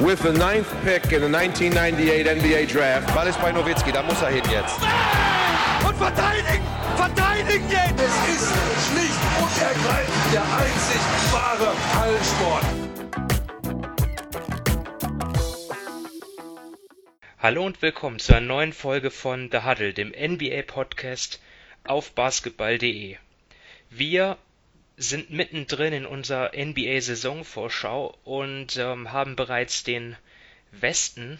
with the ninth pick in the 1998 NBA Draft. Ball ist bei Nowitzki, da muss er hin jetzt. Und verteidigen! Verteidigen jetzt! Es ist schlicht und ergreifend der einzig wahre Hallensport. Hallo und willkommen zu einer neuen Folge von The Huddle, dem NBA-Podcast auf basketball.de. Wir sind mittendrin in unserer NBA-Saisonvorschau und ähm, haben bereits den Westen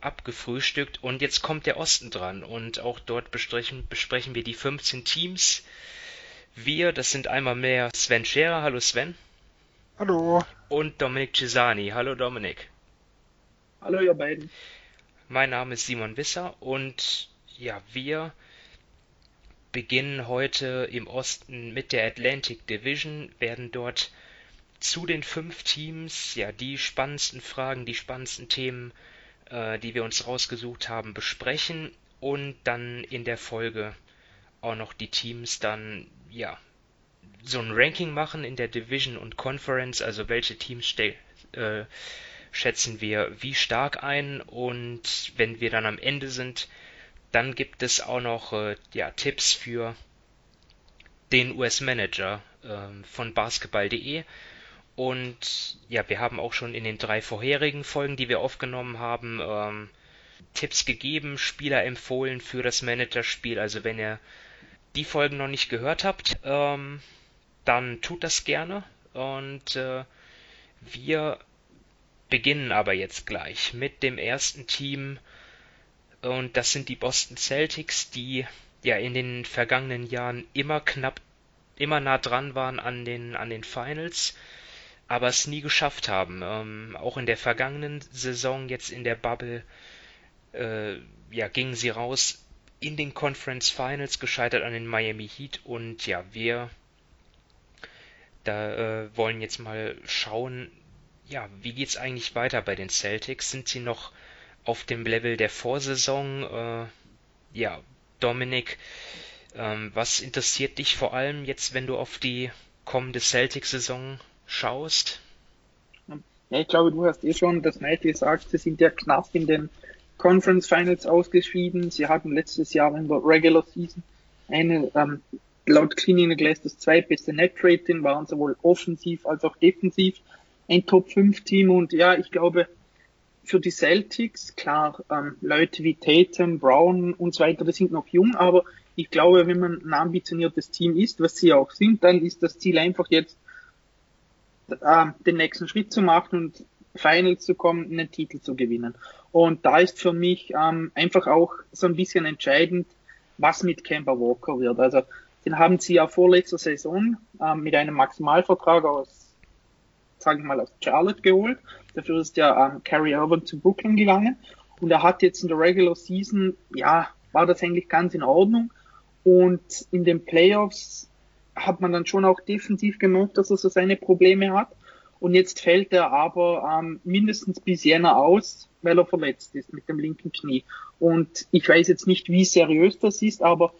abgefrühstückt und jetzt kommt der Osten dran und auch dort besprechen, besprechen wir die 15 Teams. Wir, das sind einmal mehr Sven Scherer, hallo Sven. Hallo. Und Dominik Cesani, hallo Dominik. Hallo ihr beiden. Mein Name ist Simon Wisser und ja, wir beginnen heute im Osten mit der Atlantic Division, werden dort zu den fünf Teams ja die spannendsten Fragen, die spannendsten Themen, äh, die wir uns rausgesucht haben, besprechen und dann in der Folge auch noch die Teams dann ja so ein Ranking machen in der Division und Conference, also welche Teams äh, schätzen wir wie stark ein? Und wenn wir dann am Ende sind, dann gibt es auch noch äh, ja, Tipps für den US-Manager äh, von basketball.de. Und ja, wir haben auch schon in den drei vorherigen Folgen, die wir aufgenommen haben, ähm, Tipps gegeben, Spieler empfohlen für das Managerspiel. Also wenn ihr die Folgen noch nicht gehört habt, ähm, dann tut das gerne. Und äh, wir beginnen aber jetzt gleich mit dem ersten Team und das sind die Boston Celtics, die ja in den vergangenen Jahren immer knapp, immer nah dran waren an den, an den Finals, aber es nie geschafft haben. Ähm, auch in der vergangenen Saison, jetzt in der Bubble, äh, ja, gingen sie raus in den Conference Finals, gescheitert an den Miami Heat und ja, wir da äh, wollen jetzt mal schauen, ja, wie geht's eigentlich weiter bei den Celtics? Sind sie noch auf dem Level der Vorsaison. Äh, ja, Dominik, ähm, was interessiert dich vor allem jetzt, wenn du auf die kommende Celtic-Saison schaust? Ja, ich glaube, du hast eh schon das meiste gesagt. Sie sind ja knapp in den Conference Finals ausgeschieden. Sie hatten letztes Jahr in der Regular Season eine, ähm, laut Cleaning Glass das zweitbeste Net Rating, waren sowohl offensiv als auch defensiv ein Top 5 Team und ja, ich glaube, für die Celtics, klar, ähm, Leute wie Tatum, Brown und so weiter, die sind noch jung, aber ich glaube, wenn man ein ambitioniertes Team ist, was sie auch sind, dann ist das Ziel einfach jetzt, äh, den nächsten Schritt zu machen und Finals zu kommen, einen Titel zu gewinnen. Und da ist für mich ähm, einfach auch so ein bisschen entscheidend, was mit Kemba Walker wird. Also den haben sie ja vorletzter Saison ähm, mit einem Maximalvertrag aus sage ich mal, aus Charlotte geholt. Dafür ist der ähm, Carrie Irvin zu Brooklyn gegangen. Und er hat jetzt in der Regular Season, ja, war das eigentlich ganz in Ordnung. Und in den Playoffs hat man dann schon auch defensiv gemerkt, dass er so seine Probleme hat. Und jetzt fällt er aber ähm, mindestens bis Jänner aus, weil er verletzt ist mit dem linken Knie. Und ich weiß jetzt nicht, wie seriös das ist, aber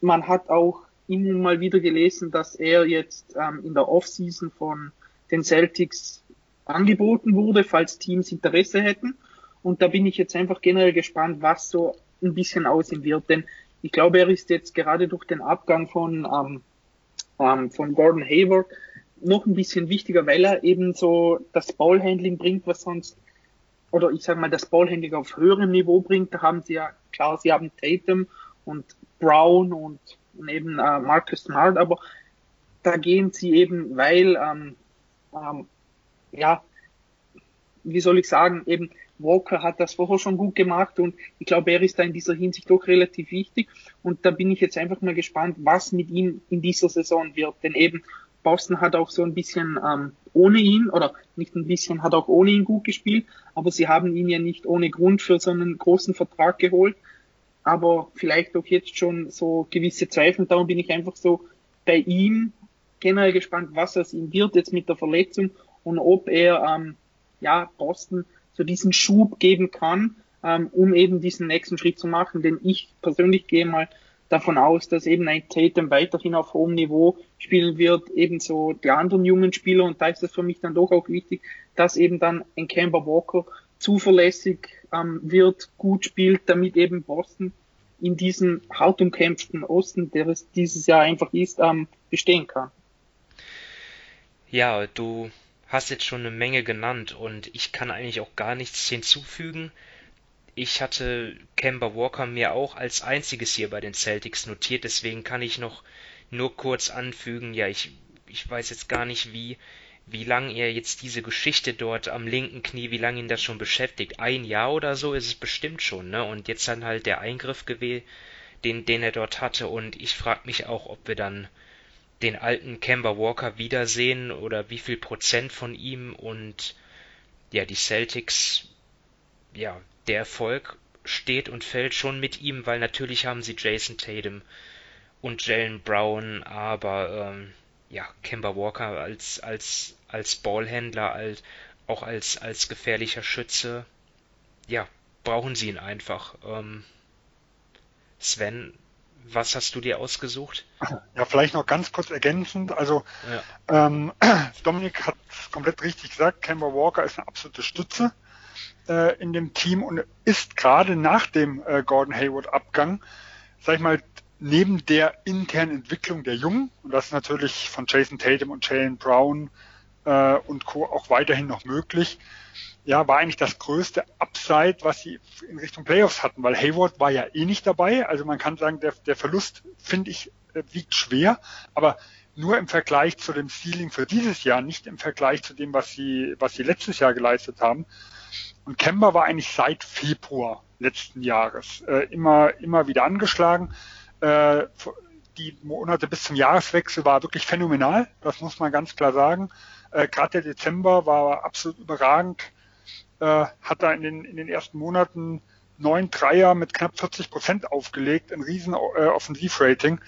man hat auch immer mal wieder gelesen, dass er jetzt ähm, in der Offseason von den Celtics angeboten wurde, falls Teams Interesse hätten. Und da bin ich jetzt einfach generell gespannt, was so ein bisschen aussehen wird. Denn ich glaube, er ist jetzt gerade durch den Abgang von, ähm, ähm, von Gordon Hayward noch ein bisschen wichtiger, weil er eben so das Ballhandling bringt, was sonst, oder ich sage mal, das Ballhandling auf höherem Niveau bringt. Da haben sie ja, klar, sie haben Tatum und Brown und, und eben äh, Marcus Smart, aber da gehen sie eben, weil ähm, ähm, ja, wie soll ich sagen, eben Walker hat das vorher schon gut gemacht und ich glaube, er ist da in dieser Hinsicht doch relativ wichtig. Und da bin ich jetzt einfach mal gespannt, was mit ihm in dieser Saison wird, denn eben Boston hat auch so ein bisschen ähm, ohne ihn oder nicht ein bisschen, hat auch ohne ihn gut gespielt, aber sie haben ihn ja nicht ohne Grund für so einen großen Vertrag geholt, aber vielleicht auch jetzt schon so gewisse Zweifel, darum bin ich einfach so bei ihm generell gespannt, was aus ihm wird jetzt mit der Verletzung und ob er ähm, ja Boston so diesen Schub geben kann, ähm, um eben diesen nächsten Schritt zu machen. Denn ich persönlich gehe mal davon aus, dass eben ein Tatum weiterhin auf hohem Niveau spielen wird, ebenso die anderen jungen Spieler. Und da ist es für mich dann doch auch wichtig, dass eben dann ein Camber Walker zuverlässig ähm, wird, gut spielt, damit eben Boston in diesem hart umkämpften Osten, der es dieses Jahr einfach ist, ähm, bestehen kann. Ja, du hast jetzt schon eine Menge genannt und ich kann eigentlich auch gar nichts hinzufügen. Ich hatte Kemba Walker mir auch als einziges hier bei den Celtics notiert, deswegen kann ich noch nur kurz anfügen, ja, ich, ich weiß jetzt gar nicht, wie, wie lange er jetzt diese Geschichte dort am linken Knie, wie lange ihn das schon beschäftigt. Ein Jahr oder so ist es bestimmt schon, ne? Und jetzt dann halt der Eingriff gewählt, den, den er dort hatte. Und ich frage mich auch, ob wir dann den alten Kemba Walker wiedersehen oder wie viel Prozent von ihm und ja, die Celtics, ja, der Erfolg steht und fällt schon mit ihm, weil natürlich haben sie Jason Tatum und Jalen Brown, aber ähm, ja, Kemba Walker als, als, als Ballhändler, als, auch als, als gefährlicher Schütze, ja, brauchen sie ihn einfach. Ähm, Sven, was hast du dir ausgesucht? Ja, vielleicht noch ganz kurz ergänzend. Also ja. ähm, Dominik hat komplett richtig gesagt, Kemba Walker ist eine absolute Stütze äh, in dem Team und ist gerade nach dem äh, Gordon Hayward Abgang, sag ich mal, neben der internen Entwicklung der Jungen, und das ist natürlich von Jason Tatum und Jalen Brown äh, und Co. auch weiterhin noch möglich, ja, war eigentlich das größte Upside, was sie in Richtung Playoffs hatten, weil Hayward war ja eh nicht dabei. Also man kann sagen, der, der Verlust, finde ich, äh, wiegt schwer, aber nur im Vergleich zu dem Ceiling für dieses Jahr, nicht im Vergleich zu dem, was sie, was sie letztes Jahr geleistet haben. Und Kemba war eigentlich seit Februar letzten Jahres äh, immer, immer wieder angeschlagen. Äh, die Monate bis zum Jahreswechsel war wirklich phänomenal, das muss man ganz klar sagen. Äh, Gerade der Dezember war absolut überragend äh, hat da in den, in den ersten Monaten neun Dreier mit knapp 40 Prozent aufgelegt, ein riesen äh, Offensivrating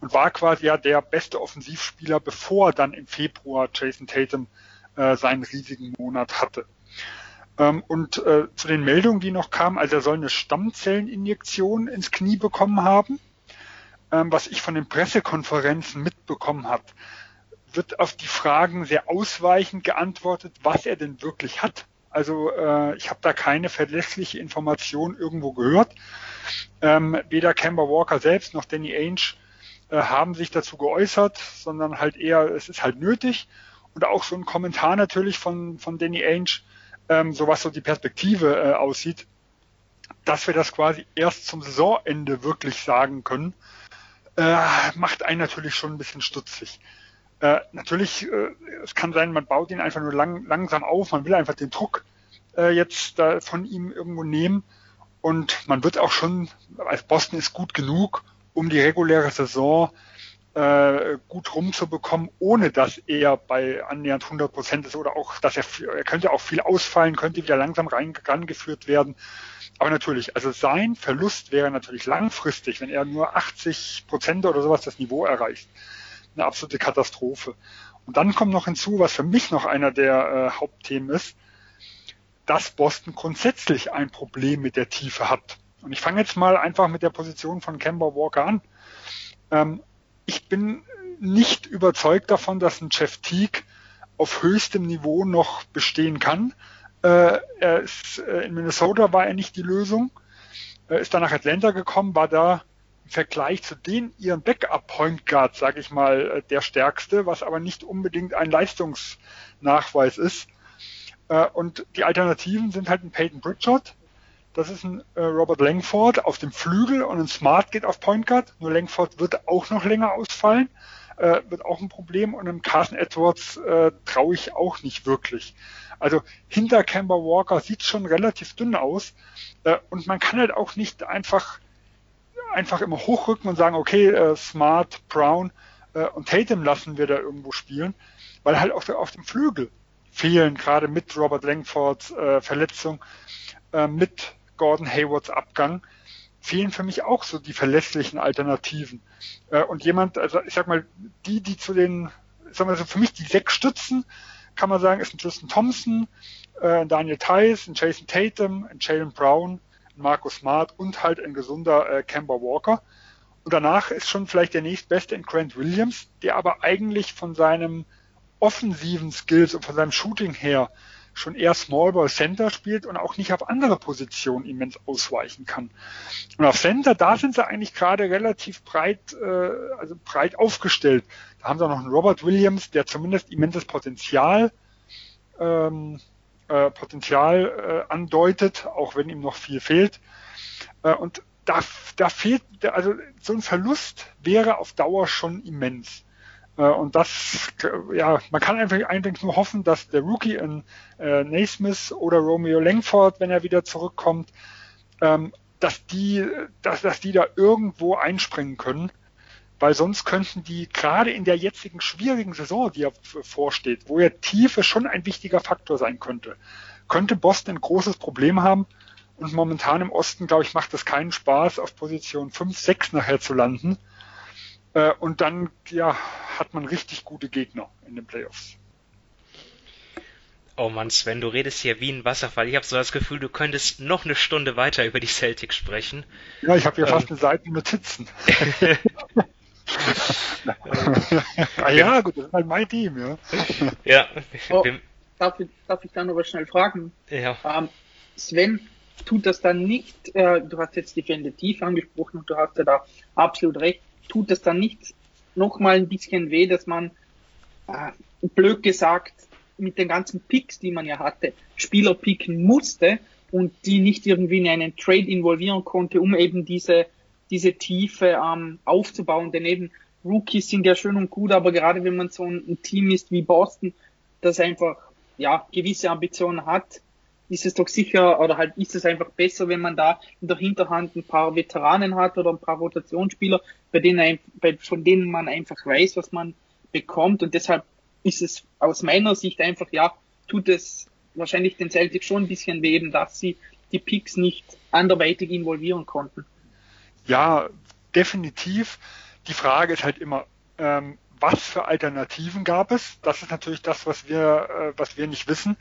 und war quasi ja der beste Offensivspieler, bevor dann im Februar Jason Tatum äh, seinen riesigen Monat hatte. Ähm, und äh, zu den Meldungen, die noch kamen, also er soll eine Stammzelleninjektion ins Knie bekommen haben. Ähm, was ich von den Pressekonferenzen mitbekommen habe, wird auf die Fragen sehr ausweichend geantwortet, was er denn wirklich hat. Also äh, ich habe da keine verlässliche Information irgendwo gehört. Ähm, weder Kemba Walker selbst noch Danny Ainge äh, haben sich dazu geäußert, sondern halt eher, es ist halt nötig. Und auch so ein Kommentar natürlich von, von Danny Ainge, ähm, so was so die Perspektive äh, aussieht, dass wir das quasi erst zum Saisonende wirklich sagen können, äh, macht einen natürlich schon ein bisschen stutzig. Äh, natürlich, äh, es kann sein, man baut ihn einfach nur lang, langsam auf, man will einfach den Druck äh, jetzt da von ihm irgendwo nehmen und man wird auch schon, als Boston ist gut genug, um die reguläre Saison äh, gut rumzubekommen, ohne dass er bei annähernd 100 Prozent ist oder auch, dass er, er könnte auch viel ausfallen, könnte wieder langsam rein, rangeführt werden. Aber natürlich, also sein Verlust wäre natürlich langfristig, wenn er nur 80 Prozent oder sowas das Niveau erreicht eine absolute Katastrophe. Und dann kommt noch hinzu, was für mich noch einer der äh, Hauptthemen ist, dass Boston grundsätzlich ein Problem mit der Tiefe hat. Und ich fange jetzt mal einfach mit der Position von Kemba Walker an. Ähm, ich bin nicht überzeugt davon, dass ein Jeff Teague auf höchstem Niveau noch bestehen kann. Äh, ist, äh, in Minnesota war er nicht die Lösung, Er ist dann nach Atlanta gekommen, war da im Vergleich zu den ihren Backup-Point Guard, sage ich mal, äh, der stärkste, was aber nicht unbedingt ein Leistungsnachweis ist. Äh, und die Alternativen sind halt ein Peyton Pritchard, das ist ein äh, Robert Langford auf dem Flügel und ein Smart geht auf Point Guard. Nur Langford wird auch noch länger ausfallen, wird auch ein Problem und einem Carson Edwards traue ich auch nicht wirklich. Also hinter Kemba Walker sieht schon relativ dünn aus und man kann halt auch nicht einfach einfach immer hochrücken und sagen, okay, äh, Smart, Brown äh, und Tatum lassen wir da irgendwo spielen, weil halt auch auf dem Flügel fehlen, gerade mit Robert Langfords äh, Verletzung, äh, mit Gordon Haywards Abgang, fehlen für mich auch so die verlässlichen Alternativen. Äh, und jemand, also ich sag mal, die, die zu den, sagen wir so, für mich die sechs Stützen, kann man sagen, ist ein Tristan Thompson, äh, Daniel Tice, ein Jason Tatum, ein Jalen Brown, Marcus Smart und halt ein gesunder äh, Kemba Walker. Und danach ist schon vielleicht der nächstbeste in Grant Williams, der aber eigentlich von seinem offensiven Skills und von seinem Shooting her schon eher Small Ball Center spielt und auch nicht auf andere Positionen immens ausweichen kann. Und auf Center, da sind sie eigentlich gerade relativ breit, äh, also breit aufgestellt. Da haben sie auch noch einen Robert Williams, der zumindest immenses Potenzial, ähm, äh, Potenzial äh, andeutet, auch wenn ihm noch viel fehlt. Äh, und da, da fehlt, also so ein Verlust wäre auf Dauer schon immens. Äh, und das, ja, man kann einfach eigentlich nur hoffen, dass der Rookie in äh, Naismith oder Romeo Langford, wenn er wieder zurückkommt, ähm, dass die, dass, dass die da irgendwo einspringen können, weil sonst könnten die gerade in der jetzigen schwierigen Saison, die ja vorsteht, wo ja Tiefe schon ein wichtiger Faktor sein könnte, könnte Boston ein großes Problem haben. Und momentan im Osten, glaube ich, macht es keinen Spaß, auf Position 5, 6 nachher zu landen. Äh, und dann ja, hat man richtig gute Gegner in den Playoffs. Oh Mann, Sven, du redest hier wie ein Wasserfall. Ich habe so das Gefühl, du könntest noch eine Stunde weiter über die Celtics sprechen. Ja, ich habe hier ähm. fast eine Seite Notizen. ah, ja, gut, das ist halt mein Team, ja. ja. Oh, darf, ich, darf ich dann aber schnell fragen? Ja. Ähm, Sven, tut das dann nicht, äh, du hast jetzt Defensiv angesprochen und du hast ja da absolut recht, tut es dann nicht noch mal ein bisschen weh, dass man, äh, blöd gesagt, mit den ganzen Picks, die man ja hatte, Spieler picken musste und die nicht irgendwie in einen Trade involvieren konnte, um eben diese, diese Tiefe ähm, aufzubauen. Denn eben Rookies sind ja schön und gut, aber gerade wenn man so ein, Team ist wie Boston, das einfach ja gewisse Ambitionen hat, ist es doch sicher oder halt ist es einfach besser, wenn man da in der Hinterhand ein paar Veteranen hat oder ein paar Rotationsspieler, bei denen, bei, von denen man einfach weiß, was man bekommt und deshalb ist es aus meiner Sicht einfach, ja, tut es wahrscheinlich den Celtics schon ein bisschen weh, dass sie die Picks nicht anderweitig involvieren konnten. Ja, definitiv. Die Frage ist halt immer, ähm, was für Alternativen gab es? Das ist natürlich das, was wir, äh, was wir nicht wissen.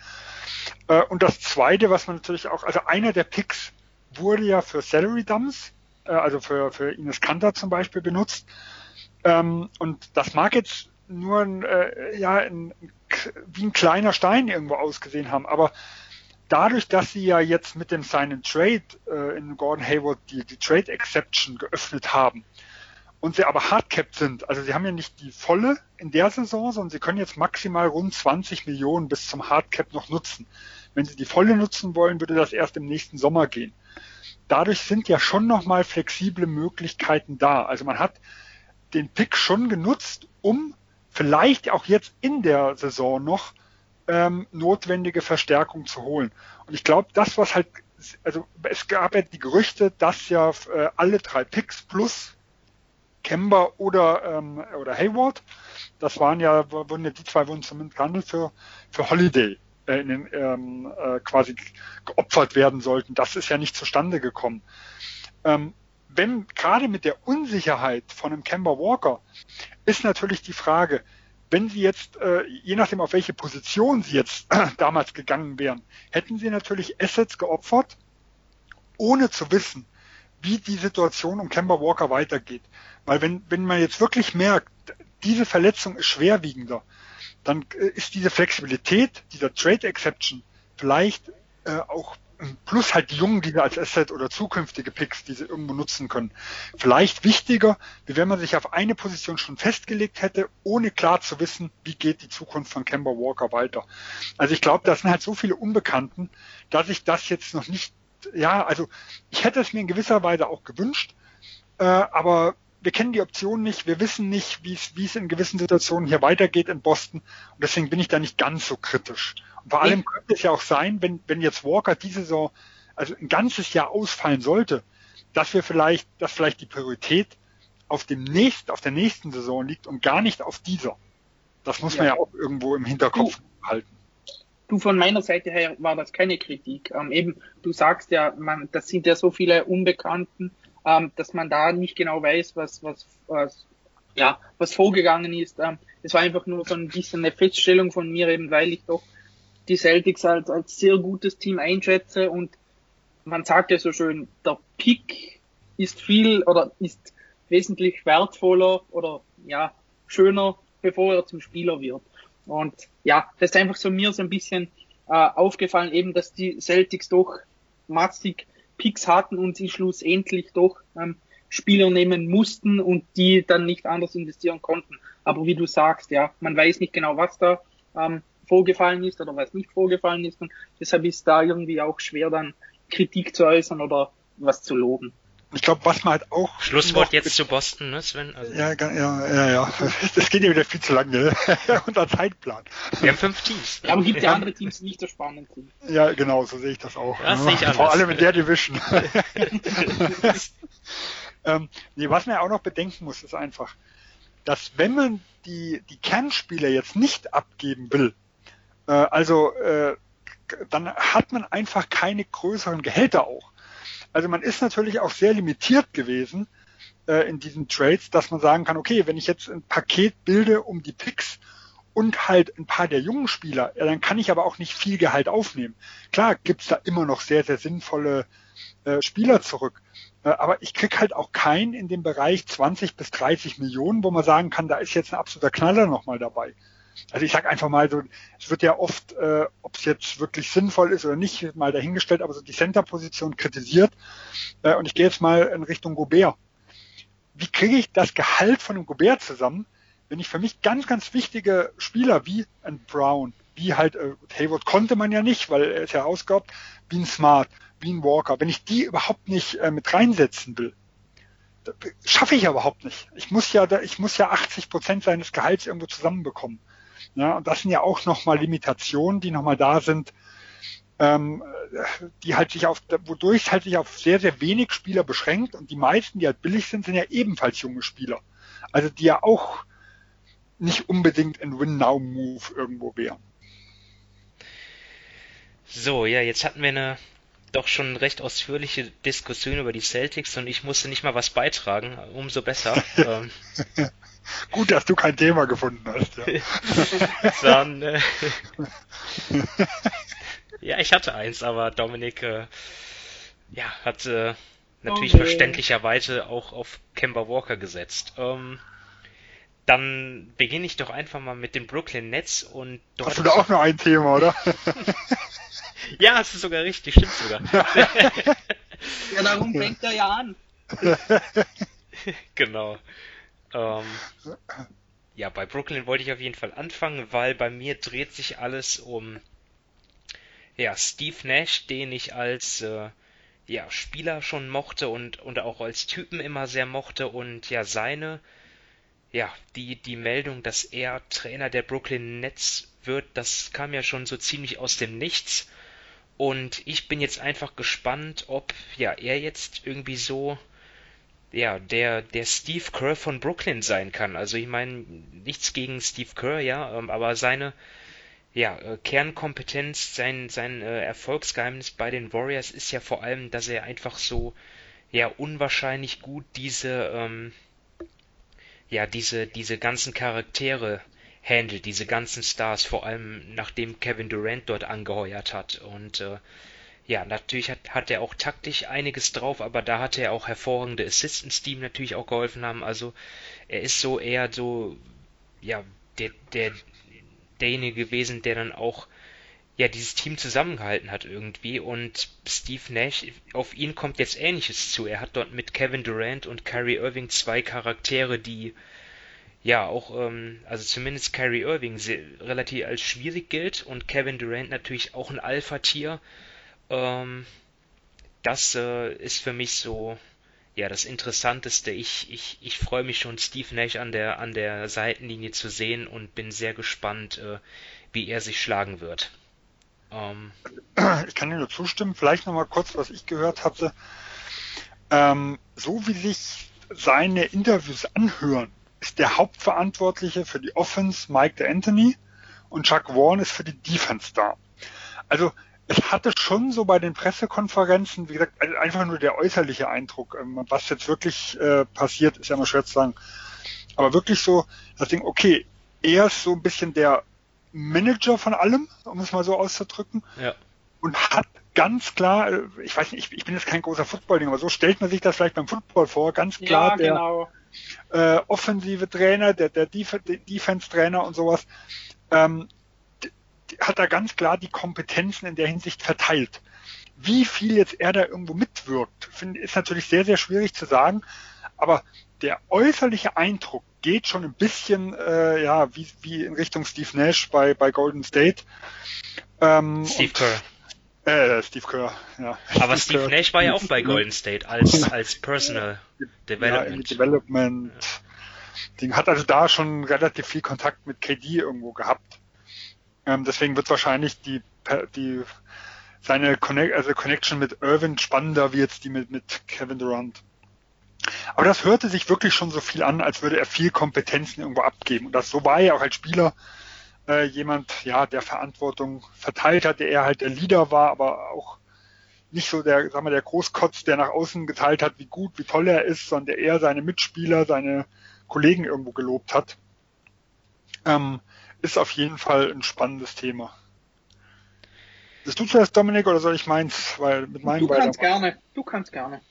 Äh, und das Zweite, was man natürlich auch, also einer der Picks wurde ja für Salary Dumps, äh, also für, für Ines Kanter zum Beispiel benutzt. Ähm, und das mag jetzt nur ein, äh, ja, ein, wie ein kleiner Stein irgendwo ausgesehen haben, aber dadurch, dass sie ja jetzt mit dem Sign and Trade äh, in Gordon Hayward die, die Trade Exception geöffnet haben, und sie aber hardcapped sind. Also sie haben ja nicht die volle in der Saison, sondern sie können jetzt maximal rund 20 Millionen bis zum Hardcap noch nutzen. Wenn sie die volle nutzen wollen, würde das erst im nächsten Sommer gehen. Dadurch sind ja schon nochmal flexible Möglichkeiten da. Also man hat den Pick schon genutzt, um vielleicht auch jetzt in der Saison noch ähm, notwendige Verstärkung zu holen. Und ich glaube, das, was halt, also es gab ja die Gerüchte, dass ja äh, alle drei Picks plus Kemba oder, ähm, oder Hayward. Das waren ja, wurden ja die zwei wurden zumindest gehandelt für, für Holiday äh, in den, ähm, äh, quasi geopfert werden sollten. Das ist ja nicht zustande gekommen. Ähm, wenn gerade mit der Unsicherheit von einem Kemba Walker ist natürlich die Frage, wenn Sie jetzt, äh, je nachdem auf welche Position Sie jetzt äh, damals gegangen wären, hätten Sie natürlich Assets geopfert, ohne zu wissen, wie die Situation um Kemba Walker weitergeht. Weil wenn, wenn man jetzt wirklich merkt, diese Verletzung ist schwerwiegender, dann äh, ist diese Flexibilität, dieser Trade Exception vielleicht äh, auch plus halt die Jungen, die wir als Asset oder zukünftige Picks, die sie irgendwo nutzen können, vielleicht wichtiger, wie wenn man sich auf eine Position schon festgelegt hätte, ohne klar zu wissen, wie geht die Zukunft von Kemba Walker weiter. Also ich glaube, das sind halt so viele Unbekannten, dass ich das jetzt noch nicht ja, also ich hätte es mir in gewisser Weise auch gewünscht, äh, aber wir kennen die Option nicht, wir wissen nicht, wie es, wie es in gewissen Situationen hier weitergeht in Boston und deswegen bin ich da nicht ganz so kritisch. Und vor allem könnte es ja auch sein, wenn, wenn jetzt Walker diese Saison, also ein ganzes Jahr ausfallen sollte, dass wir vielleicht, dass vielleicht die Priorität auf dem nächsten, auf der nächsten Saison liegt und gar nicht auf dieser. Das muss man ja, ja auch irgendwo im Hinterkopf du, halten. Du, von meiner Seite her war das keine Kritik. Ähm, eben, du sagst ja, man, das sind ja so viele Unbekannten, ähm, dass man da nicht genau weiß, was, was, was, ja, was vorgegangen ist. Ähm, es war einfach nur so ein bisschen eine Feststellung von mir, eben weil ich doch die Celtics als, als sehr gutes Team einschätze und man sagt ja so schön, der Pick ist viel oder ist wesentlich wertvoller oder ja, schöner, bevor er zum Spieler wird. Und ja, das ist einfach so mir so ein bisschen äh, aufgefallen, eben, dass die Celtics doch massig Picks hatten und sie schlussendlich doch ähm, Spieler nehmen mussten und die dann nicht anders investieren konnten. Aber wie du sagst, ja, man weiß nicht genau, was da ähm, vorgefallen ist oder was nicht vorgefallen ist und deshalb ist da irgendwie auch schwer dann Kritik zu äußern oder was zu loben. Ich glaube, was man halt auch. Schlusswort jetzt zu Boston, ne, Sven? Also ja, ja, ja, ja. Das geht ja wieder viel zu lange, ne? Unser Zeitplan. Wir haben fünf Teams. Ja, aber gibt ja andere Teams, die nicht so spannend sind. Ja, genau, so sehe ich das auch. Das sehe ich Vor allem in der Division. ähm, nee, was man ja auch noch bedenken muss, ist einfach, dass wenn man die, die Kernspieler jetzt nicht abgeben will, äh, also äh, dann hat man einfach keine größeren Gehälter auch. Also man ist natürlich auch sehr limitiert gewesen äh, in diesen Trades, dass man sagen kann, okay, wenn ich jetzt ein Paket bilde um die Picks und halt ein paar der jungen Spieler, ja, dann kann ich aber auch nicht viel Gehalt aufnehmen. Klar gibt's da immer noch sehr, sehr sinnvolle äh, Spieler zurück. Äh, aber ich krieg halt auch keinen in dem Bereich 20 bis 30 Millionen, wo man sagen kann, da ist jetzt ein absoluter Knaller nochmal dabei. Also ich sage einfach mal so, es wird ja oft, äh, ob es jetzt wirklich sinnvoll ist oder nicht, mal dahingestellt, aber so die Center-Position kritisiert. Äh, und ich gehe jetzt mal in Richtung Gobert. Wie kriege ich das Gehalt von einem Gobert zusammen, wenn ich für mich ganz, ganz wichtige Spieler wie ein Brown, wie halt äh, Hayward konnte man ja nicht, weil er ist ja ausgehabt, wie ein Smart, wie ein Walker, wenn ich die überhaupt nicht äh, mit reinsetzen will, schaffe ich ja überhaupt nicht. Ich muss ja, ich muss ja 80 Prozent seines Gehalts irgendwo zusammenbekommen. Ja, und das sind ja auch nochmal Limitationen, die nochmal da sind, ähm, die halt sich auf, wodurch halt sich auf sehr, sehr wenig Spieler beschränkt und die meisten, die halt billig sind, sind ja ebenfalls junge Spieler. Also die ja auch nicht unbedingt ein Win-Now-Move irgendwo wären. So, ja, jetzt hatten wir eine doch schon recht ausführliche Diskussion über die Celtics und ich musste nicht mal was beitragen, umso besser. Ähm, Gut, dass du kein Thema gefunden hast. Ja, Dann, äh, ja ich hatte eins, aber Dominik äh, ja, hat äh, natürlich okay. verständlicherweise auch auf Kemba Walker gesetzt. Ähm, dann beginne ich doch einfach mal mit den Brooklyn Nets und dort. Hast du da auch noch ein Thema, oder? ja, es ist sogar richtig, stimmt sogar. ja, darum fängt er ja an. genau. Ähm, ja, bei Brooklyn wollte ich auf jeden Fall anfangen, weil bei mir dreht sich alles um ja, Steve Nash, den ich als äh, ja, Spieler schon mochte und, und auch als Typen immer sehr mochte und ja, seine, ja, die, die Meldung, dass er Trainer der Brooklyn Nets wird, das kam ja schon so ziemlich aus dem Nichts. Und ich bin jetzt einfach gespannt, ob ja er jetzt irgendwie so ja, der, der Steve Kerr von Brooklyn sein kann. Also ich meine, nichts gegen Steve Kerr, ja, ähm, aber seine ja, äh, Kernkompetenz, sein, sein äh, Erfolgsgeheimnis bei den Warriors ist ja vor allem, dass er einfach so ja unwahrscheinlich gut diese ähm, ja diese diese ganzen Charaktere handelt, diese ganzen Stars, vor allem nachdem Kevin Durant dort angeheuert hat und äh, ja, natürlich hat, hat er auch taktisch einiges drauf, aber da hat er auch hervorragende Assistants, die ihm natürlich auch geholfen haben. Also er ist so eher so, ja, der, der, derjenige gewesen, der dann auch ja dieses Team zusammengehalten hat irgendwie und Steve Nash, auf ihn kommt jetzt ähnliches zu. Er hat dort mit Kevin Durant und Kyrie Irving zwei Charaktere, die ja auch, ähm, also zumindest Kyrie Irving relativ als schwierig gilt und Kevin Durant natürlich auch ein Alpha-Tier ähm, das äh, ist für mich so ja das Interessanteste. Ich, ich, ich freue mich schon, Steve Nash an der, an der Seitenlinie zu sehen und bin sehr gespannt, äh, wie er sich schlagen wird. Ähm, ich kann dir nur zustimmen. Vielleicht nochmal kurz, was ich gehört hatte. Ähm, so wie sich seine Interviews anhören, ist der Hauptverantwortliche für die Offense Mike Anthony und Chuck Warren ist für die Defense da. Also es hatte schon so bei den Pressekonferenzen, wie gesagt, einfach nur der äußerliche Eindruck. Ähm, was jetzt wirklich äh, passiert, ist ja immer schwer zu sagen. Aber wirklich so, das Ding, okay, er ist so ein bisschen der Manager von allem, um es mal so auszudrücken. Ja. Und hat ganz klar, äh, ich weiß nicht, ich, ich bin jetzt kein großer Football-Ding, aber so stellt man sich das vielleicht beim Football vor, ganz klar ja, der, genau. äh, offensive Trainer, der, der Def Defense-Trainer und sowas, ähm, hat er ganz klar die Kompetenzen in der Hinsicht verteilt. Wie viel jetzt er da irgendwo mitwirkt, find, ist natürlich sehr, sehr schwierig zu sagen. Aber der äußerliche Eindruck geht schon ein bisschen äh, ja wie, wie in Richtung Steve Nash bei, bei Golden State. Ähm, Steve Kerr. Äh, Steve Kerr, ja. Aber Steve, Steve Nash war ja auch bei Golden State als, als Personal Development. Ja, Development. Ding hat also da schon relativ viel Kontakt mit KD irgendwo gehabt. Ähm, deswegen wird wahrscheinlich die, die seine Connect, also Connection mit Irvin spannender wie jetzt die mit, mit Kevin Durant. Aber das hörte sich wirklich schon so viel an, als würde er viel Kompetenzen irgendwo abgeben. Und das so war er auch als Spieler äh, jemand, ja, der Verantwortung verteilt hat, der eher halt der Leader war, aber auch nicht so der, sagen wir, der Großkotz, der nach außen geteilt hat, wie gut, wie toll er ist, sondern der eher seine Mitspieler, seine Kollegen irgendwo gelobt hat. Ähm, ist auf jeden Fall ein spannendes Thema. Bist du zuerst, Dominik, oder soll ich meins? Weil mit meinem du kannst gerne. Du kannst gerne.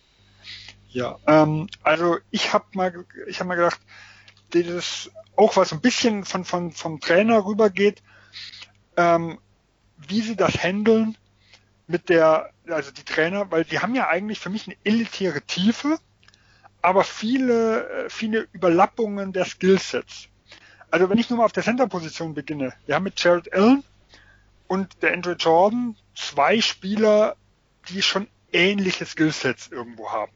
Ja, ähm, also ich habe mal, ich habe mal gedacht, dieses auch was ein bisschen von, von vom Trainer rübergeht, ähm, wie sie das handeln mit der, also die Trainer, weil die haben ja eigentlich für mich eine elitäre Tiefe, aber viele, äh, viele Überlappungen der Skillsets. Also wenn ich nur mal auf der Center-Position beginne, wir haben mit Jared Allen und der Andrew Jordan zwei Spieler, die schon ähnliche Skillsets irgendwo haben.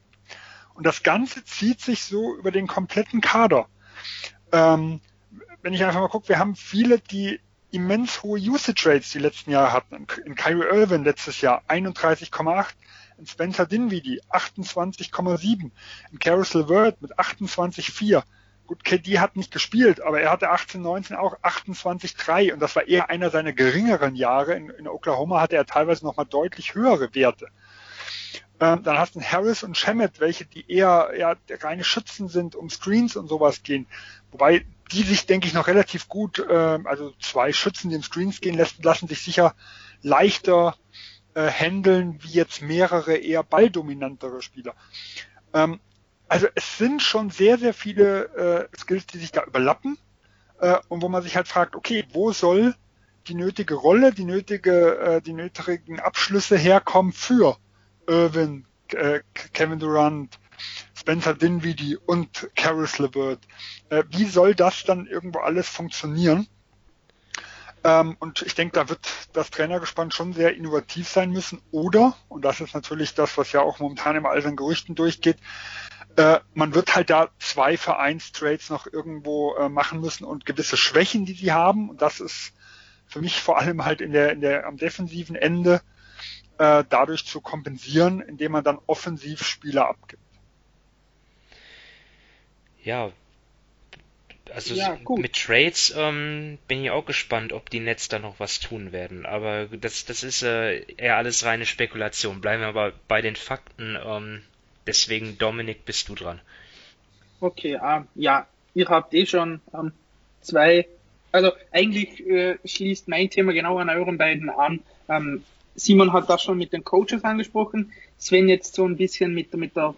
Und das Ganze zieht sich so über den kompletten Kader. Ähm, wenn ich einfach mal gucke, wir haben viele, die immens hohe Usage Rates die letzten Jahre hatten. In Kyrie Irvin letztes Jahr 31,8, in Spencer Dinwiddie 28,7, in Carousel Word mit 28,4. Gut, KD hat nicht gespielt, aber er hatte 18, 19 auch 28,3 und das war eher einer seiner geringeren Jahre. In, in Oklahoma hatte er teilweise nochmal deutlich höhere Werte. Ähm, dann hast du Harris und Shemet, welche die eher ja, reine Schützen sind, um Screens und sowas gehen. Wobei die sich, denke ich, noch relativ gut, äh, also zwei Schützen, die im Screens gehen, lassen, lassen sich sicher leichter äh, handeln, wie jetzt mehrere eher balldominantere Spieler. Ähm, also es sind schon sehr, sehr viele äh, Skills, die sich da überlappen äh, und wo man sich halt fragt, okay, wo soll die nötige Rolle, die nötige, äh, die nötigen Abschlüsse herkommen für Irvin, äh, Kevin Durant, Spencer Dinwiddie und Caris LeVert. Äh, wie soll das dann irgendwo alles funktionieren? Ähm, und ich denke, da wird das Trainergespann schon sehr innovativ sein müssen. Oder, und das ist natürlich das, was ja auch momentan immer all seinen Gerüchten durchgeht, äh, man wird halt da zwei Vereinstrades noch irgendwo äh, machen müssen und gewisse Schwächen, die sie haben, und das ist für mich vor allem halt in der, in der am defensiven Ende äh, dadurch zu kompensieren, indem man dann offensiv Spieler abgibt. Ja, also ja, mit Trades ähm, bin ich auch gespannt, ob die Nets da noch was tun werden. Aber das, das ist äh, eher alles reine Spekulation. Bleiben wir aber bei den Fakten. Ähm, deswegen, Dominik, bist du dran. Okay, äh, ja, ihr habt eh schon ähm, zwei. Also eigentlich äh, schließt mein Thema genau an euren beiden an. Ähm, Simon hat das schon mit den Coaches angesprochen. Sven jetzt so ein bisschen mit, mit der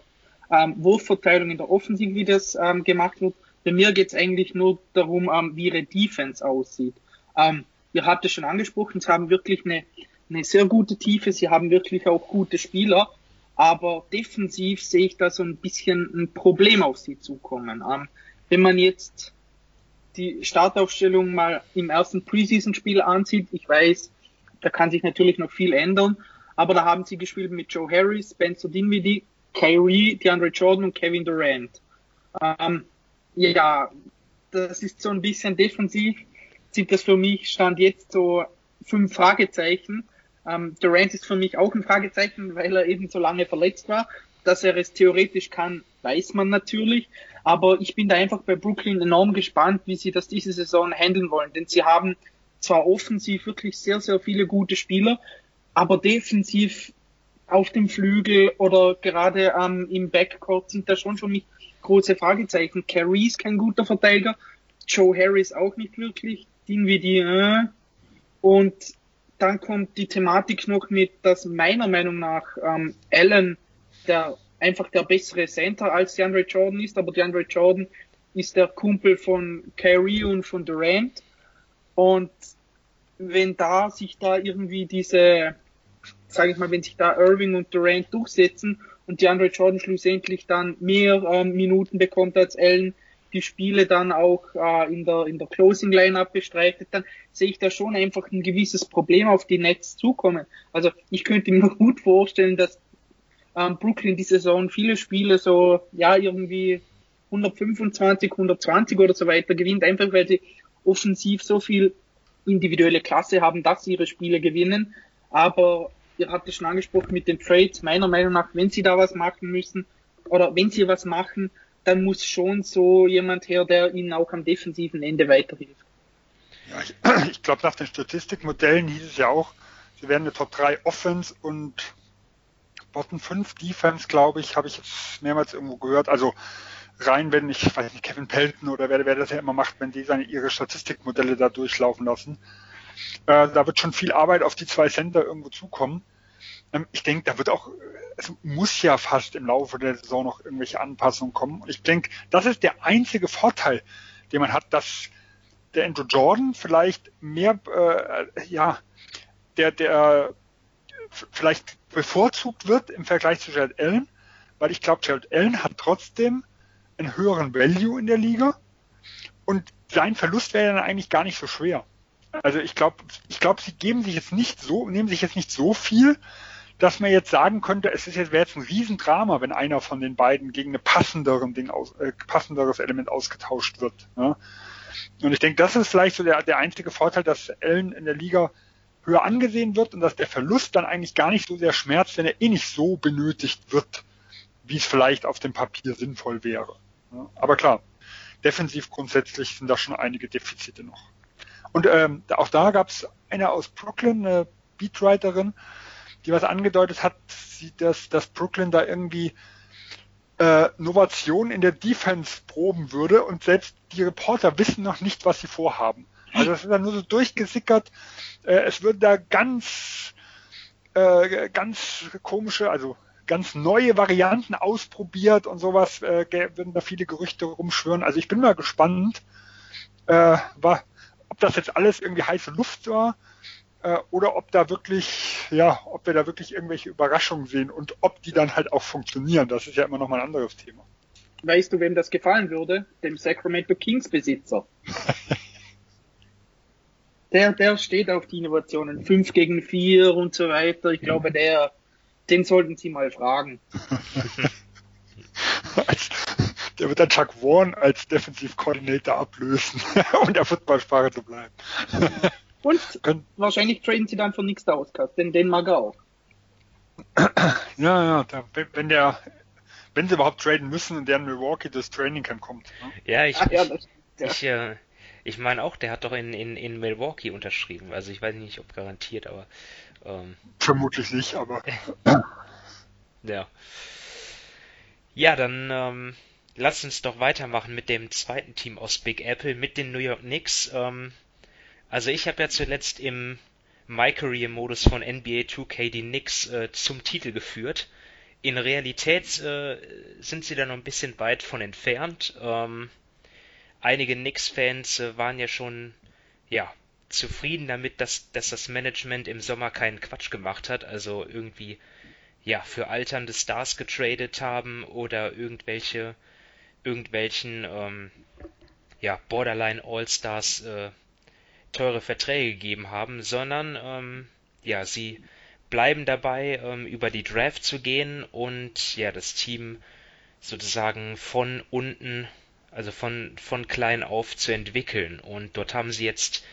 ähm, Wurfverteilung in der Offensive, wie das ähm, gemacht wird. Bei mir geht es eigentlich nur darum, ähm, wie ihre Defense aussieht. Ähm, ihr habt es schon angesprochen, sie haben wirklich eine, eine sehr gute Tiefe, sie haben wirklich auch gute Spieler, aber defensiv sehe ich da so ein bisschen ein Problem auf sie zukommen. Ähm, wenn man jetzt die Startaufstellung mal im ersten Preseason-Spiel ansieht, ich weiß, da kann sich natürlich noch viel ändern. Aber da haben sie gespielt mit Joe Harris, Spencer Dinwiddie, Kyrie, DeAndre Jordan und Kevin Durant. Ähm, ja, das ist so ein bisschen defensiv. Sind das für mich stand jetzt so fünf Fragezeichen. Ähm, Durant ist für mich auch ein Fragezeichen, weil er eben so lange verletzt war. Dass er es theoretisch kann, weiß man natürlich. Aber ich bin da einfach bei Brooklyn enorm gespannt, wie sie das diese Saison handeln wollen. Denn sie haben zwar offensiv wirklich sehr, sehr viele gute Spieler, aber defensiv auf dem Flügel oder gerade ähm, im Backcourt sind da schon für mich große Fragezeichen. Carey ist kein guter Verteidiger, Joe Harris auch nicht wirklich, Dinwiddie, äh. und dann kommt die Thematik noch mit, dass meiner Meinung nach ähm, Allen der einfach der bessere Center als DeAndre Jordan ist, aber DeAndre Jordan ist der Kumpel von Kyrie und von Durant. Und wenn da sich da irgendwie diese, sage ich mal, wenn sich da Irving und Durant durchsetzen und DeAndre Jordan schlussendlich dann mehr ähm, Minuten bekommt als Allen, die Spiele dann auch äh, in der in der Closing Lineup bestreitet, dann sehe ich da schon einfach ein gewisses Problem auf die Nets zukommen. Also ich könnte mir gut vorstellen, dass ähm, Brooklyn die Saison viele Spiele so ja irgendwie 125, 120 oder so weiter gewinnt, einfach weil sie offensiv so viel individuelle Klasse haben, dass sie ihre Spiele gewinnen. Aber ihr habt es schon angesprochen mit den Trades, meiner Meinung nach, wenn sie da was machen müssen oder wenn sie was machen, dann muss schon so jemand her, der ihnen auch am defensiven Ende weiterhilft. Ja, ich, ich glaube, nach den Statistikmodellen hieß es ja auch, sie werden eine Top 3 Offense und Bottom 5 Defense, glaube ich, habe ich jetzt mehrmals irgendwo gehört. Also rein, wenn ich, weiß nicht, Kevin Pelton oder wer, wer das ja immer macht, wenn die seine ihre Statistikmodelle da durchlaufen lassen. Äh, da wird schon viel Arbeit auf die zwei Center irgendwo zukommen. Ähm, ich denke, da wird auch, es muss ja fast im Laufe der Saison noch irgendwelche Anpassungen kommen. Und ich denke, das ist der einzige Vorteil, den man hat, dass der Andrew Jordan vielleicht mehr, äh, ja, der, der vielleicht bevorzugt wird im Vergleich zu Jared Allen, weil ich glaube, Jared Allen hat trotzdem einen höheren Value in der Liga und sein Verlust wäre dann eigentlich gar nicht so schwer. Also ich glaube, ich glaube, sie geben sich jetzt nicht so, nehmen sich jetzt nicht so viel, dass man jetzt sagen könnte, es ist jetzt, wäre jetzt ein Riesendrama, wenn einer von den beiden gegen ein passenderen Ding aus, äh, passenderes Element ausgetauscht wird. Ja? Und ich denke, das ist vielleicht so der, der einzige Vorteil, dass Allen in der Liga höher angesehen wird und dass der Verlust dann eigentlich gar nicht so sehr schmerzt, wenn er eh nicht so benötigt wird, wie es vielleicht auf dem Papier sinnvoll wäre. Aber klar, defensiv grundsätzlich sind da schon einige Defizite noch. Und ähm, auch da gab es eine aus Brooklyn, eine Beatwriterin, die was angedeutet hat, dass, dass Brooklyn da irgendwie äh, Novation in der Defense proben würde und selbst die Reporter wissen noch nicht, was sie vorhaben. Also das ist dann nur so durchgesickert. Äh, es wird da ganz, äh, ganz komische, also ganz neue Varianten ausprobiert und sowas, äh, würden da viele Gerüchte rumschwören. Also ich bin mal gespannt, äh, war, ob das jetzt alles irgendwie heiße Luft war oder ob da wirklich, ja, ob wir da wirklich irgendwelche Überraschungen sehen und ob die dann halt auch funktionieren. Das ist ja immer noch mal ein anderes Thema. Weißt du, wem das gefallen würde? Dem Sacramento Kings Besitzer. der, der steht auf die Innovationen. 5 gegen 4 und so weiter. Ich glaube, der, den sollten Sie mal fragen. der wird dann Chuck Warren als Defensive Coordinator ablösen, um der Footballsprache zu bleiben. Und Können, wahrscheinlich traden sie dann für nichts Auscast, denn den mag er auch. Ja, ja, wenn der, wenn sie überhaupt traden müssen und der in Milwaukee das Training Camp kommt. Ne? Ja, ich, Ach, ja, das, ja. ich, äh, ich meine auch, der hat doch in, in, in Milwaukee unterschrieben. Also ich weiß nicht, ob garantiert, aber. Ähm, Vermutlich nicht, aber. ja. Ja, dann ähm, lass uns doch weitermachen mit dem zweiten Team aus Big Apple, mit den New York Knicks. Ähm, also ich habe ja zuletzt im My Career Modus von NBA 2K die Knicks äh, zum Titel geführt. In Realität äh, sind sie da noch ein bisschen weit von entfernt. Ähm, einige Knicks-Fans äh, waren ja schon ja zufrieden damit, dass, dass das Management im Sommer keinen Quatsch gemacht hat, also irgendwie ja für alternde Stars getradet haben oder irgendwelche irgendwelchen ähm, ja Borderline All-Stars äh, teure Verträge gegeben haben, sondern ähm, ja, sie bleiben dabei, ähm, über die Draft zu gehen und ja, das Team sozusagen von unten, also von, von klein auf zu entwickeln. Und dort haben sie jetzt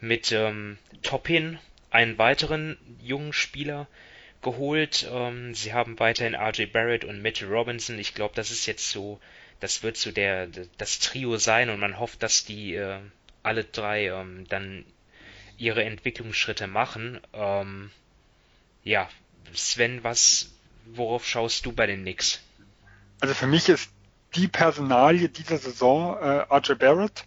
mit ähm, Toppin einen weiteren jungen Spieler geholt. Ähm, sie haben weiterhin RJ Barrett und Mitchell Robinson. Ich glaube, das ist jetzt so, das wird so der, das Trio sein und man hofft, dass die äh, alle drei ähm, dann ihre Entwicklungsschritte machen. Ähm, ja, Sven, was, worauf schaust du bei den Knicks? Also für mich ist die Personalie dieser Saison äh, RJ Barrett.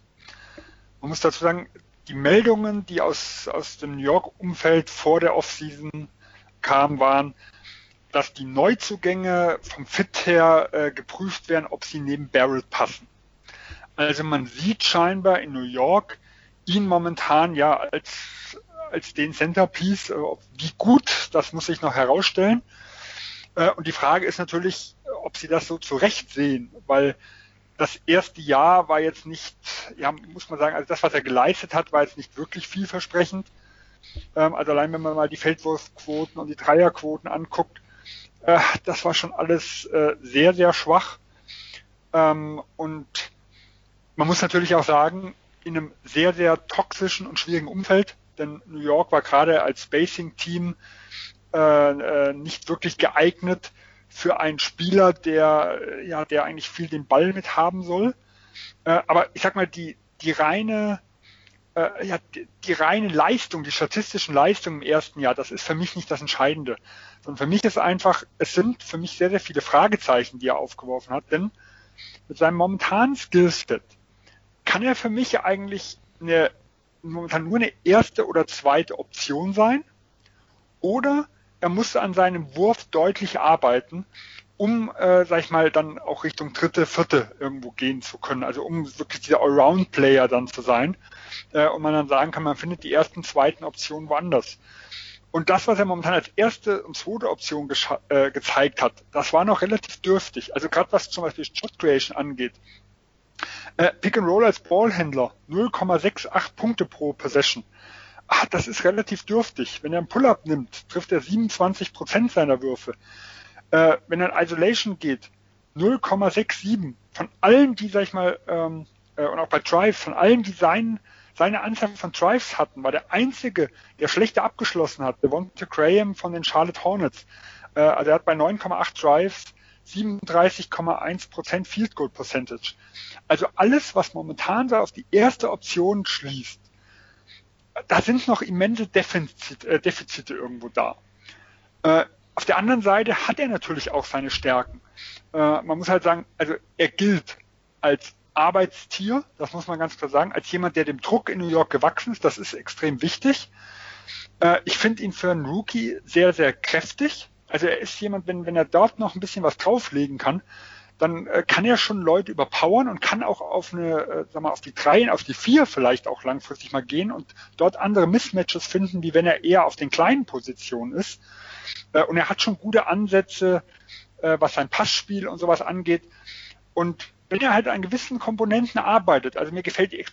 Man muss dazu sagen, die Meldungen, die aus, aus dem New York-Umfeld vor der Offseason kamen, waren, dass die Neuzugänge vom Fit her äh, geprüft werden, ob sie neben Barrel passen. Also man sieht scheinbar in New York ihn momentan ja als, als den Centerpiece. Äh, wie gut, das muss ich noch herausstellen. Äh, und die Frage ist natürlich, ob sie das so zurecht sehen, weil das erste Jahr war jetzt nicht, ja, muss man sagen, also das, was er geleistet hat, war jetzt nicht wirklich vielversprechend. Ähm, also allein wenn man mal die Feldwurfquoten und die Dreierquoten anguckt, äh, das war schon alles sehr, sehr schwach. Ähm, und man muss natürlich auch sagen, in einem sehr, sehr toxischen und schwierigen Umfeld, denn New York war gerade als Spacing-Team äh, äh, nicht wirklich geeignet für einen Spieler, der ja, der eigentlich viel den Ball mit haben soll. Äh, aber ich sag mal, die die reine äh, ja, die, die reine Leistung, die statistischen Leistungen im ersten Jahr, das ist für mich nicht das Entscheidende. Sondern für mich ist einfach, es sind für mich sehr, sehr viele Fragezeichen, die er aufgeworfen hat, denn mit seinem momentanen Skillset kann er für mich eigentlich eine, momentan nur eine erste oder zweite Option sein oder er musste an seinem Wurf deutlich arbeiten, um, äh, sag ich mal, dann auch Richtung dritte, vierte irgendwo gehen zu können. Also um wirklich dieser Allround-Player dann zu sein. Äh, und man dann sagen kann, man findet die ersten, zweiten Optionen woanders. Und das, was er momentan als erste und zweite Option äh, gezeigt hat, das war noch relativ dürftig. Also gerade was zum Beispiel Shot Creation angeht. Äh, Pick and Roll als Ballhändler 0,68 Punkte pro Possession ah, das ist relativ dürftig. Wenn er einen Pull-up nimmt, trifft er 27 Prozent seiner Würfe. Äh, wenn er in Isolation geht, 0,67 von allen, die, sag ich mal, ähm, äh, und auch bei Drives, von allen, die seinen, seine Anzahl von Drives hatten, war der einzige, der schlechter abgeschlossen hat, Devonta Graham von den Charlotte Hornets. Äh, also er hat bei 9,8 Drives 37,1 Prozent Field Goal Percentage. Also alles, was momentan so auf die erste Option schließt, da sind noch immense Defizit, äh, Defizite irgendwo da. Äh, auf der anderen Seite hat er natürlich auch seine Stärken. Äh, man muss halt sagen, also er gilt als Arbeitstier, das muss man ganz klar sagen, als jemand, der dem Druck in New York gewachsen ist, das ist extrem wichtig. Äh, ich finde ihn für einen Rookie sehr, sehr kräftig. Also er ist jemand, wenn, wenn er dort noch ein bisschen was drauflegen kann, dann äh, kann er schon Leute überpowern und kann auch auf eine, äh, sag mal, auf die drei, auf die vier vielleicht auch langfristig mal gehen und dort andere Mismatches finden, wie wenn er eher auf den kleinen Positionen ist. Äh, und er hat schon gute Ansätze, äh, was sein Passspiel und sowas angeht. Und wenn er halt an gewissen Komponenten arbeitet, also mir gefällt die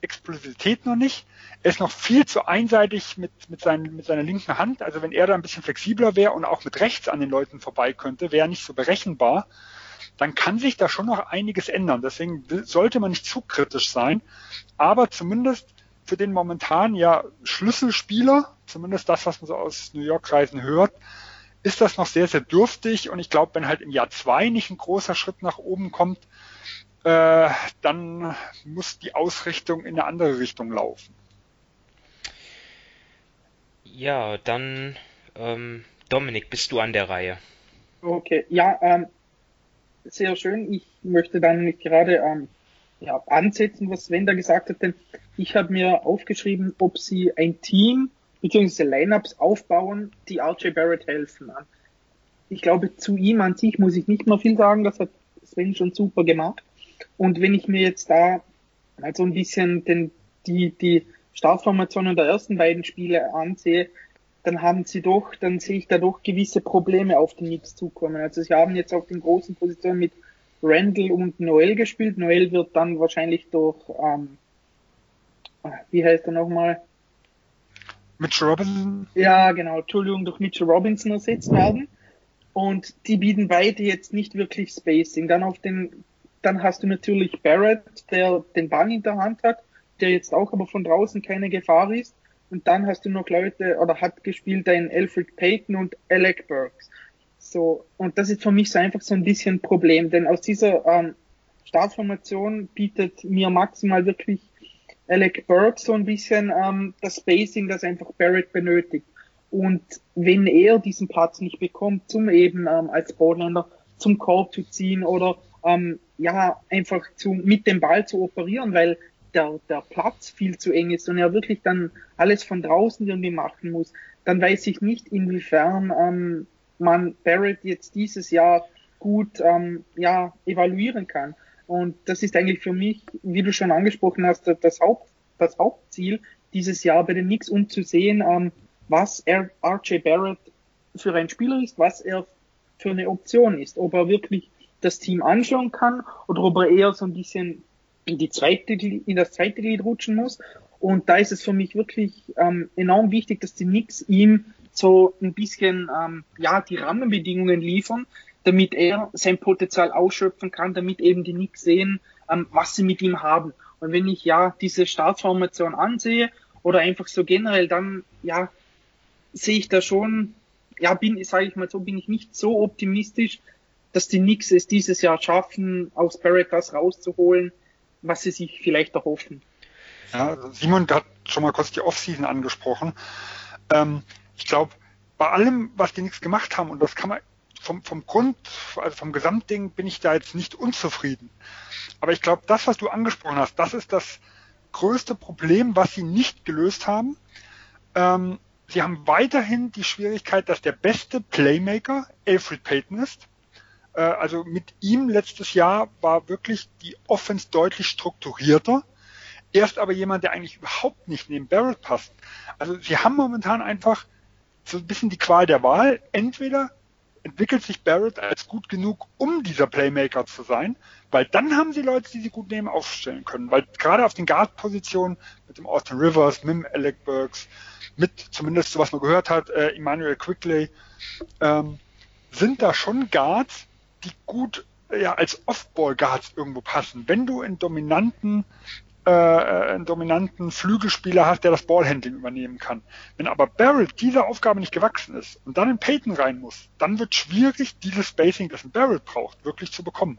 Explosivität noch nicht, er ist noch viel zu einseitig mit, mit, seinen, mit seiner linken Hand, also wenn er da ein bisschen flexibler wäre und auch mit rechts an den Leuten vorbei könnte, wäre er nicht so berechenbar dann kann sich da schon noch einiges ändern. Deswegen sollte man nicht zu kritisch sein. Aber zumindest für den momentan ja Schlüsselspieler, zumindest das, was man so aus New York-Reisen hört, ist das noch sehr, sehr dürftig. Und ich glaube, wenn halt im Jahr zwei nicht ein großer Schritt nach oben kommt, äh, dann muss die Ausrichtung in eine andere Richtung laufen. Ja, dann ähm, Dominik, bist du an der Reihe? Okay, ja, ähm, sehr schön. Ich möchte dann nicht gerade ähm, ja, ansetzen, was Sven da gesagt hat, denn ich habe mir aufgeschrieben, ob sie ein Team bzw. Lineups aufbauen, die RJ Barrett helfen. Ich glaube, zu ihm an sich muss ich nicht mehr viel sagen, das hat Sven schon super gemacht. Und wenn ich mir jetzt da mal so ein bisschen den, die, die Startformationen der ersten beiden Spiele ansehe, dann haben sie doch, dann sehe ich da doch gewisse Probleme auf den Knicks zukommen. Also sie haben jetzt auf den großen Positionen mit Randall und Noel gespielt. Noel wird dann wahrscheinlich durch, ähm, wie heißt er nochmal? Mitchell Robinson? Ja, genau, Entschuldigung, durch Mitchell Robinson ersetzt werden. Und die bieten beide jetzt nicht wirklich Spacing. Dann auf den, dann hast du natürlich Barrett, der den Ball in der Hand hat, der jetzt auch aber von draußen keine Gefahr ist. Und dann hast du noch Leute, oder hat gespielt ein Alfred Payton und Alec Burks. So, und das ist für mich so einfach so ein bisschen ein Problem, denn aus dieser ähm, Startformation bietet mir maximal wirklich Alec Burks so ein bisschen ähm, das Spacing, das einfach Barrett benötigt. Und wenn er diesen Platz nicht bekommt, zum eben ähm, als Ballländer zum Korb zu ziehen oder ähm, ja einfach zu, mit dem Ball zu operieren, weil der, der Platz viel zu eng ist und er wirklich dann alles von draußen irgendwie machen muss, dann weiß ich nicht, inwiefern ähm, man Barrett jetzt dieses Jahr gut ähm, ja, evaluieren kann. Und das ist eigentlich für mich, wie du schon angesprochen hast, das, Haupt, das Hauptziel dieses Jahr bei den Knicks, um zu sehen, ähm, was RJ Barrett für ein Spieler ist, was er für eine Option ist, ob er wirklich das Team anschauen kann oder ob er eher so ein bisschen in die zweite, in das zweite Glied rutschen muss. Und da ist es für mich wirklich ähm, enorm wichtig, dass die Knicks ihm so ein bisschen ähm, ja die Rahmenbedingungen liefern, damit er sein Potenzial ausschöpfen kann, damit eben die Knicks sehen, ähm, was sie mit ihm haben. Und wenn ich ja diese Startformation ansehe oder einfach so generell, dann ja sehe ich da schon, ja bin, sage ich mal so, bin ich nicht so optimistisch, dass die Knicks es dieses Jahr schaffen, aus Barrett das rauszuholen, was sie sich vielleicht erhoffen. Ja, Simon hat schon mal kurz die Offseason angesprochen. Ähm, ich glaube, bei allem, was die nichts gemacht haben, und das kann man vom, vom Grund, also vom Gesamtding bin ich da jetzt nicht unzufrieden. Aber ich glaube, das, was du angesprochen hast, das ist das größte Problem, was sie nicht gelöst haben. Ähm, sie haben weiterhin die Schwierigkeit, dass der beste Playmaker Alfred Payton ist. Äh, also mit ihm letztes Jahr war wirklich die Offense deutlich strukturierter. Er ist aber jemand, der eigentlich überhaupt nicht neben Barrett passt. Also sie haben momentan einfach so ein bisschen die Qual der Wahl. Entweder entwickelt sich Barrett als gut genug, um dieser Playmaker zu sein, weil dann haben sie Leute, die sie gut nehmen, aufstellen können. Weil gerade auf den Guard-Positionen mit dem Austin Rivers, mit dem Alec Burks, mit zumindest so was man gehört hat, äh, Emmanuel Quickley, ähm, sind da schon Guards, die gut ja, als Off-Ball-Guards irgendwo passen. Wenn du in dominanten äh, einen dominanten Flügelspieler hast, der das Ballhandling übernehmen kann. Wenn aber Barrett dieser Aufgabe nicht gewachsen ist und dann in Peyton rein muss, dann wird schwierig, dieses Spacing, das ein Barrett braucht, wirklich zu bekommen.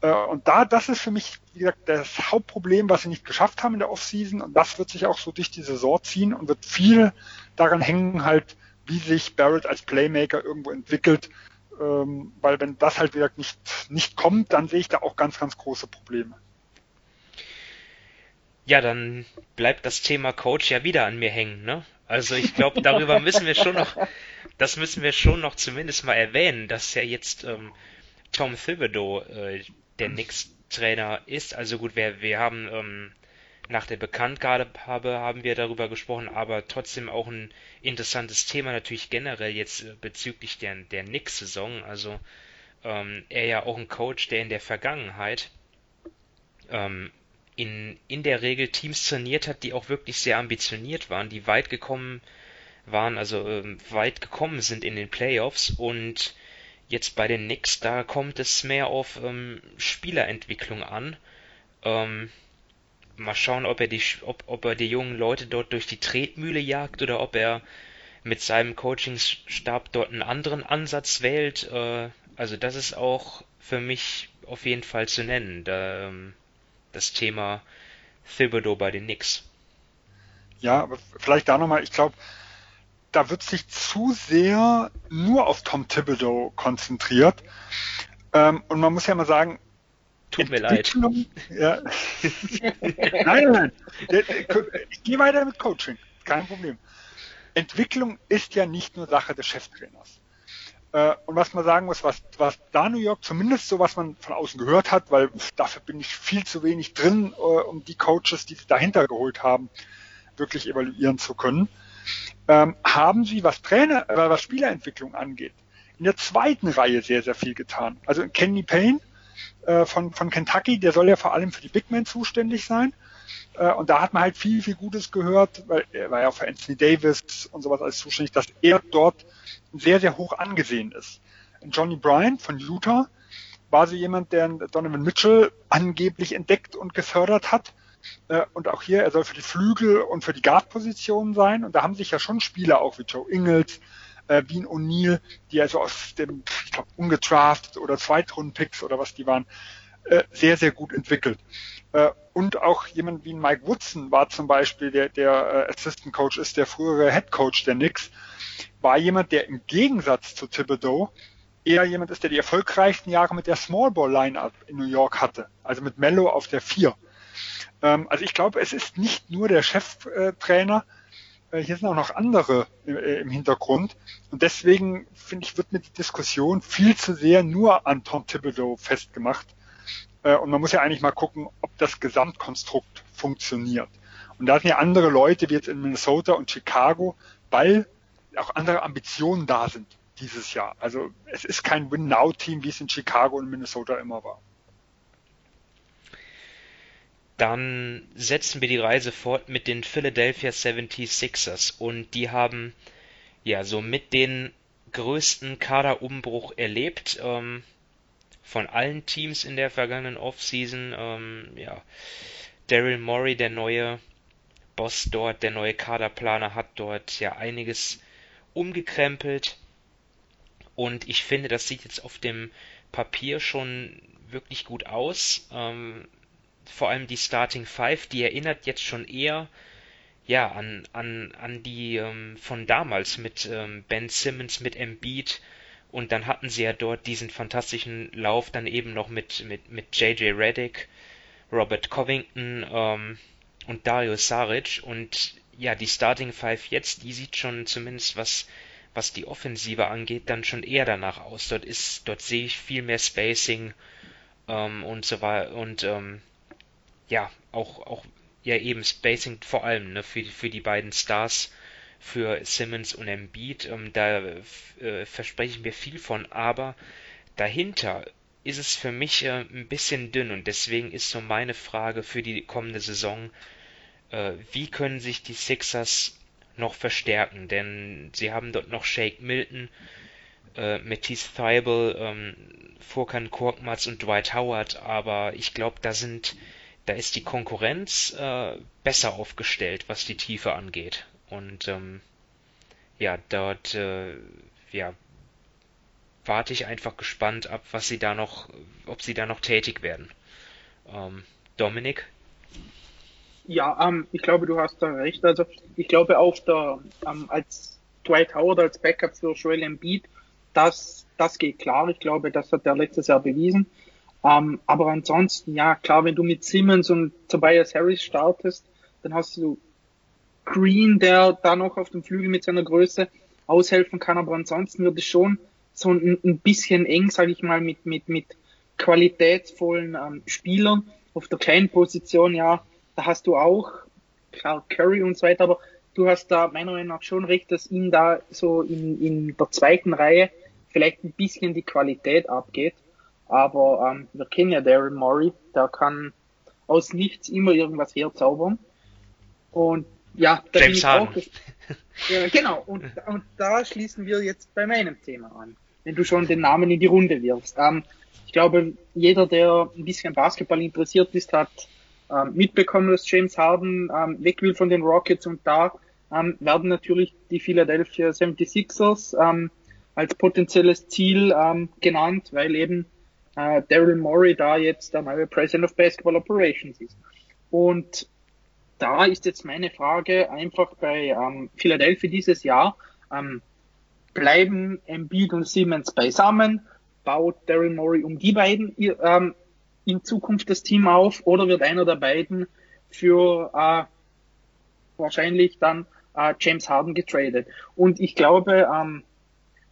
Äh, und da, das ist für mich, wie gesagt, das Hauptproblem, was sie nicht geschafft haben in der Offseason. Und das wird sich auch so durch die Saison ziehen und wird viel daran hängen, halt, wie sich Barrett als Playmaker irgendwo entwickelt. Ähm, weil wenn das halt wieder nicht, nicht kommt, dann sehe ich da auch ganz, ganz große Probleme. Ja, dann bleibt das Thema Coach ja wieder an mir hängen, ne? Also ich glaube, darüber müssen wir schon noch, das müssen wir schon noch zumindest mal erwähnen, dass ja jetzt ähm, Tom Thibodeau äh, der Knicks-Trainer ist. Also gut, wir, wir haben ähm, nach der Bekanntgabe haben wir darüber gesprochen, aber trotzdem auch ein interessantes Thema natürlich generell jetzt äh, bezüglich der, der Knicks-Saison. Also ähm, er ja auch ein Coach, der in der Vergangenheit ähm, in, in der Regel Teams trainiert hat, die auch wirklich sehr ambitioniert waren, die weit gekommen waren, also ähm, weit gekommen sind in den Playoffs und jetzt bei den Knicks, da kommt es mehr auf ähm, Spielerentwicklung an. Ähm, mal schauen, ob er die ob, ob er die jungen Leute dort durch die Tretmühle jagt oder ob er mit seinem Coachingstab dort einen anderen Ansatz wählt. Äh, also das ist auch für mich auf jeden Fall zu nennen. Da, ähm, das Thema Thibodeau bei den Knicks. Ja, aber vielleicht da nochmal, ich glaube, da wird sich zu sehr nur auf Tom Thibodeau konzentriert. Ähm, und man muss ja mal sagen, Tut mir leid. Ja. nein, nein, Ich gehe weiter mit Coaching. Kein Problem. Entwicklung ist ja nicht nur Sache des Cheftrainers. Äh, und was man sagen muss, was, was da New York, zumindest so was man von außen gehört hat, weil dafür bin ich viel zu wenig drin, äh, um die Coaches, die sie dahinter geholt haben, wirklich evaluieren zu können, ähm, haben sie, was Trainer, äh, was Spielerentwicklung angeht, in der zweiten Reihe sehr, sehr viel getan. Also Kenny Payne äh, von, von Kentucky, der soll ja vor allem für die Big Men zuständig sein. Äh, und da hat man halt viel, viel Gutes gehört, weil er war ja auch für Anthony Davis und sowas alles zuständig, dass er dort sehr, sehr hoch angesehen ist. Johnny Bryant von Utah war so jemand, der Donovan Mitchell angeblich entdeckt und gefördert hat. Äh, und auch hier, er soll für die Flügel und für die Guard-Positionen sein. Und da haben sich ja schon Spieler auch wie Joe Ingles, äh, Bean O'Neill, die also aus dem, ich glaube, ungedraftet oder Zweitrunden-Picks oder was die waren, äh, sehr, sehr gut entwickelt. Äh, und auch jemand wie Mike Woodson war zum Beispiel, der, der äh, Assistant Coach ist, der frühere Head Coach der Knicks, war jemand, der im Gegensatz zu Thibodeau eher jemand ist, der die erfolgreichsten Jahre mit der Small Ball Lineup in New York hatte, also mit Mello auf der 4. Ähm, also ich glaube, es ist nicht nur der Cheftrainer, äh, hier sind auch noch andere äh, im Hintergrund. Und deswegen, finde ich, wird mir die Diskussion viel zu sehr nur an Tom Thibodeau festgemacht. Äh, und man muss ja eigentlich mal gucken, ob das Gesamtkonstrukt funktioniert. Und da sind ja andere Leute wie jetzt in Minnesota und Chicago, weil auch andere Ambitionen da sind dieses Jahr. Also es ist kein Win-Now-Team, wie es in Chicago und Minnesota immer war. Dann setzen wir die Reise fort mit den Philadelphia 76ers und die haben ja so mit den größten Kaderumbruch erlebt ähm, von allen Teams in der vergangenen Offseason. Ähm, ja, Daryl Morey, der neue Boss dort, der neue Kaderplaner, hat dort ja einiges umgekrempelt und ich finde, das sieht jetzt auf dem Papier schon wirklich gut aus. Ähm, vor allem die Starting Five, die erinnert jetzt schon eher ja an an an die ähm, von damals mit ähm, Ben Simmons mit Embiid und dann hatten sie ja dort diesen fantastischen Lauf dann eben noch mit mit mit JJ Redick, Robert Covington ähm, und Dario Saric und ja die Starting Five jetzt, die sieht schon zumindest was was die Offensive angeht, dann schon eher danach aus. Dort ist, dort sehe ich viel mehr Spacing ähm, und so weiter und ähm, ja, auch, auch ja eben Spacing vor allem ne, für, für die beiden Stars, für Simmons und Embiid. Ähm, da äh, verspreche ich mir viel von, aber dahinter ist es für mich äh, ein bisschen dünn und deswegen ist so meine Frage für die kommende Saison, äh, wie können sich die Sixers noch verstärken, denn sie haben dort noch Shake Milton, äh, Matisse Thibel, ähm, Furkan Korkmaz und Dwight Howard, aber ich glaube, da sind da ist die Konkurrenz äh, besser aufgestellt, was die Tiefe angeht. Und ähm, ja, dort äh, ja, warte ich einfach gespannt ab, was sie da noch, ob sie da noch tätig werden. Ähm, Dominik? Ja, ähm, ich glaube, du hast da recht. Also ich glaube auf der ähm, als Dwight Howard als Backup für Joel Embiid, das das geht klar. Ich glaube, das hat er letztes Jahr bewiesen. Ähm, aber ansonsten, ja, klar, wenn du mit Simmons und Tobias Harris startest, dann hast du Green, der da noch auf dem Flügel mit seiner Größe aushelfen kann. Aber ansonsten wird es schon so ein, ein bisschen eng, sage ich mal, mit, mit, mit qualitätsvollen ähm, Spielern. Auf der kleinen Position, ja, da hast du auch, klar, Curry und so weiter, aber du hast da meiner Meinung nach schon recht, dass ihm da so in, in der zweiten Reihe vielleicht ein bisschen die Qualität abgeht. Aber ähm, wir kennen ja Daryl Morey, der kann aus nichts immer irgendwas herzaubern. Und ja, da James bin ich auch. Ja, genau, und, und da schließen wir jetzt bei meinem Thema an, wenn du schon den Namen in die Runde wirfst. Ähm, ich glaube, jeder, der ein bisschen Basketball interessiert ist, hat ähm, mitbekommen, dass James Harden ähm, weg will von den Rockets und da ähm, werden natürlich die Philadelphia 76ers ähm, als potenzielles Ziel ähm, genannt, weil eben äh, Daryl Morey da jetzt der neue President of Basketball Operations ist. Und da ist jetzt meine Frage einfach bei ähm, Philadelphia dieses Jahr, ähm, bleiben Embiid und Siemens beisammen, baut Daryl Morey um die beiden ähm, in Zukunft das Team auf oder wird einer der beiden für äh, wahrscheinlich dann äh, James Harden getradet. Und ich glaube, ähm,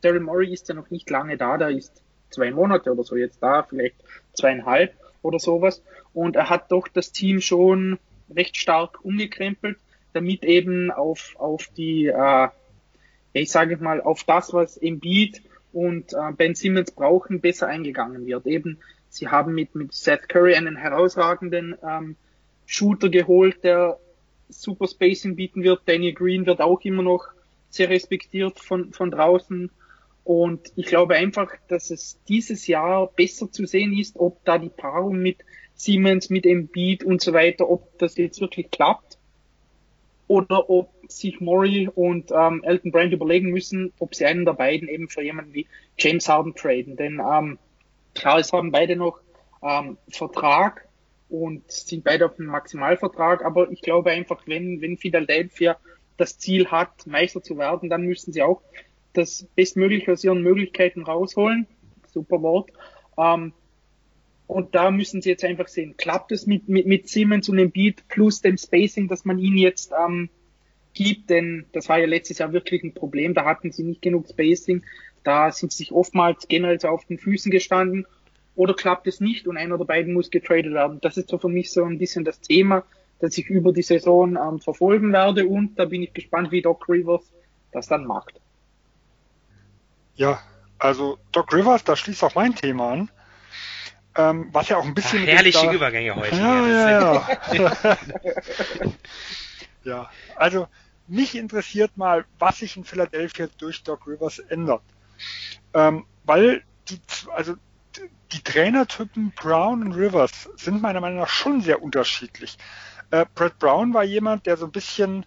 Daryl Morey ist ja noch nicht lange da, der ist zwei Monate oder so jetzt da, vielleicht zweieinhalb oder sowas. Und er hat doch das Team schon recht stark umgekrempelt, damit eben auf, auf die, äh, ich sage mal, auf das, was Embiid und äh, Ben Simmons brauchen, besser eingegangen wird. Eben Sie haben mit, mit Seth Curry einen herausragenden ähm, Shooter geholt, der super Spacing bieten wird. Danny Green wird auch immer noch sehr respektiert von, von draußen. Und ich glaube einfach, dass es dieses Jahr besser zu sehen ist, ob da die Paarung mit Siemens, mit Embiid und so weiter, ob das jetzt wirklich klappt. Oder ob sich Murray und ähm, Elton Brand überlegen müssen, ob sie einen der beiden eben für jemanden wie James Harden traden. Denn ähm, Klar, es haben beide noch ähm, Vertrag und sind beide auf dem Maximalvertrag, aber ich glaube einfach, wenn, wenn Philadelphia das Ziel hat, Meister zu werden, dann müssen sie auch das Bestmögliche aus ihren Möglichkeiten rausholen. Super Wort. Ähm, und da müssen sie jetzt einfach sehen, klappt es mit, mit, mit Siemens und Embiid plus dem Spacing, dass man ihn jetzt ähm, gibt, denn das war ja letztes Jahr wirklich ein Problem. Da hatten sie nicht genug Spacing. Da sind sie sich oftmals generell so auf den Füßen gestanden. Oder klappt es nicht und einer der beiden muss getradet werden. Das ist so für mich so ein bisschen das Thema, das ich über die Saison ähm, verfolgen werde. Und da bin ich gespannt, wie Doc Rivers das dann macht. Ja, also Doc Rivers, da schließt auch mein Thema an. Ähm, was ja auch ein bisschen. Ach, herrliche da... Übergänge heute. Ja, ja, ja. ja, also mich interessiert mal, was sich in Philadelphia durch Doc Rivers ändert. Ähm, weil die, also die Trainertypen Brown und Rivers sind meiner Meinung nach schon sehr unterschiedlich. Äh, Brad Brown war jemand, der so ein bisschen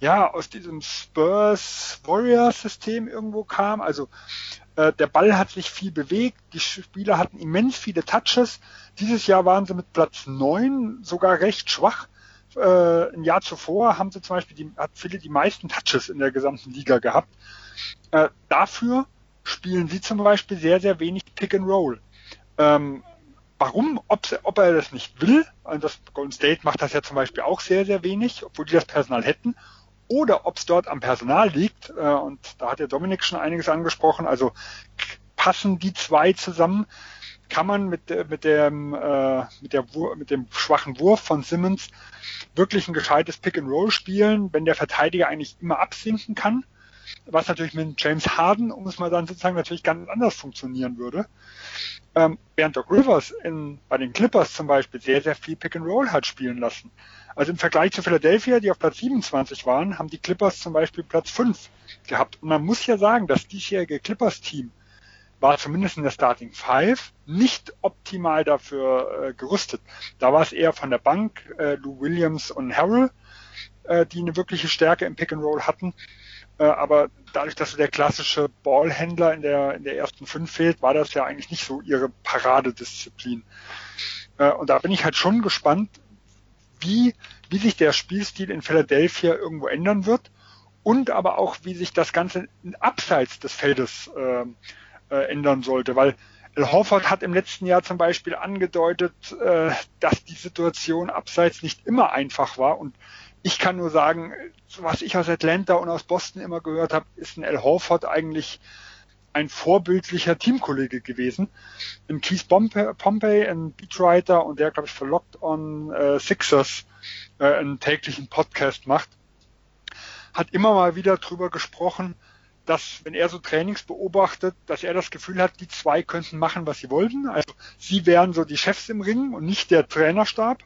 ja aus diesem Spurs Warriors System irgendwo kam. Also äh, der Ball hat sich viel bewegt, die Spieler hatten immens viele Touches. Dieses Jahr waren sie mit Platz neun sogar recht schwach. Äh, ein Jahr zuvor haben sie zum Beispiel die, hat viele die meisten Touches in der gesamten Liga gehabt. Äh, dafür spielen sie zum Beispiel sehr, sehr wenig Pick and Roll. Ähm, warum, ob, ob, er das nicht will, also das Golden State macht das ja zum Beispiel auch sehr, sehr wenig, obwohl die das Personal hätten, oder ob es dort am Personal liegt, äh, und da hat ja Dominik schon einiges angesprochen, also passen die zwei zusammen, kann man mit, mit, dem, äh, mit, der, mit dem schwachen Wurf von Simmons wirklich ein gescheites Pick and Roll spielen, wenn der Verteidiger eigentlich immer absinken kann, was natürlich mit James Harden, um es mal dann sozusagen natürlich ganz anders funktionieren würde. Ähm, während Doc Rivers in, bei den Clippers zum Beispiel sehr, sehr viel Pick and Roll hat spielen lassen. Also im Vergleich zu Philadelphia, die auf Platz 27 waren, haben die Clippers zum Beispiel Platz 5 gehabt. Und man muss ja sagen, das diesjährige Clippers-Team war zumindest in der Starting Five nicht optimal dafür äh, gerüstet. Da war es eher von der Bank äh, Lou Williams und Harrell, äh, die eine wirkliche Stärke im Pick and Roll hatten. Äh, aber dadurch, dass der klassische Ballhändler in der, in der ersten fünf fehlt, war das ja eigentlich nicht so ihre Paradedisziplin. Äh, und da bin ich halt schon gespannt, wie, wie sich der Spielstil in Philadelphia irgendwo ändern wird und aber auch, wie sich das Ganze abseits des Feldes äh, äh, ändern sollte, weil Al Horford hat im letzten Jahr zum Beispiel angedeutet, äh, dass die Situation abseits nicht immer einfach war und ich kann nur sagen, was ich aus Atlanta und aus Boston immer gehört habe, ist ein Al Horford eigentlich ein vorbildlicher Teamkollege gewesen. In Keith Pompey, ein Beatwriter und der, glaube ich, für Locked on äh, Sixers äh, einen täglichen Podcast macht, hat immer mal wieder drüber gesprochen, dass, wenn er so Trainings beobachtet, dass er das Gefühl hat, die zwei könnten machen, was sie wollten. Also sie wären so die Chefs im Ring und nicht der Trainerstab.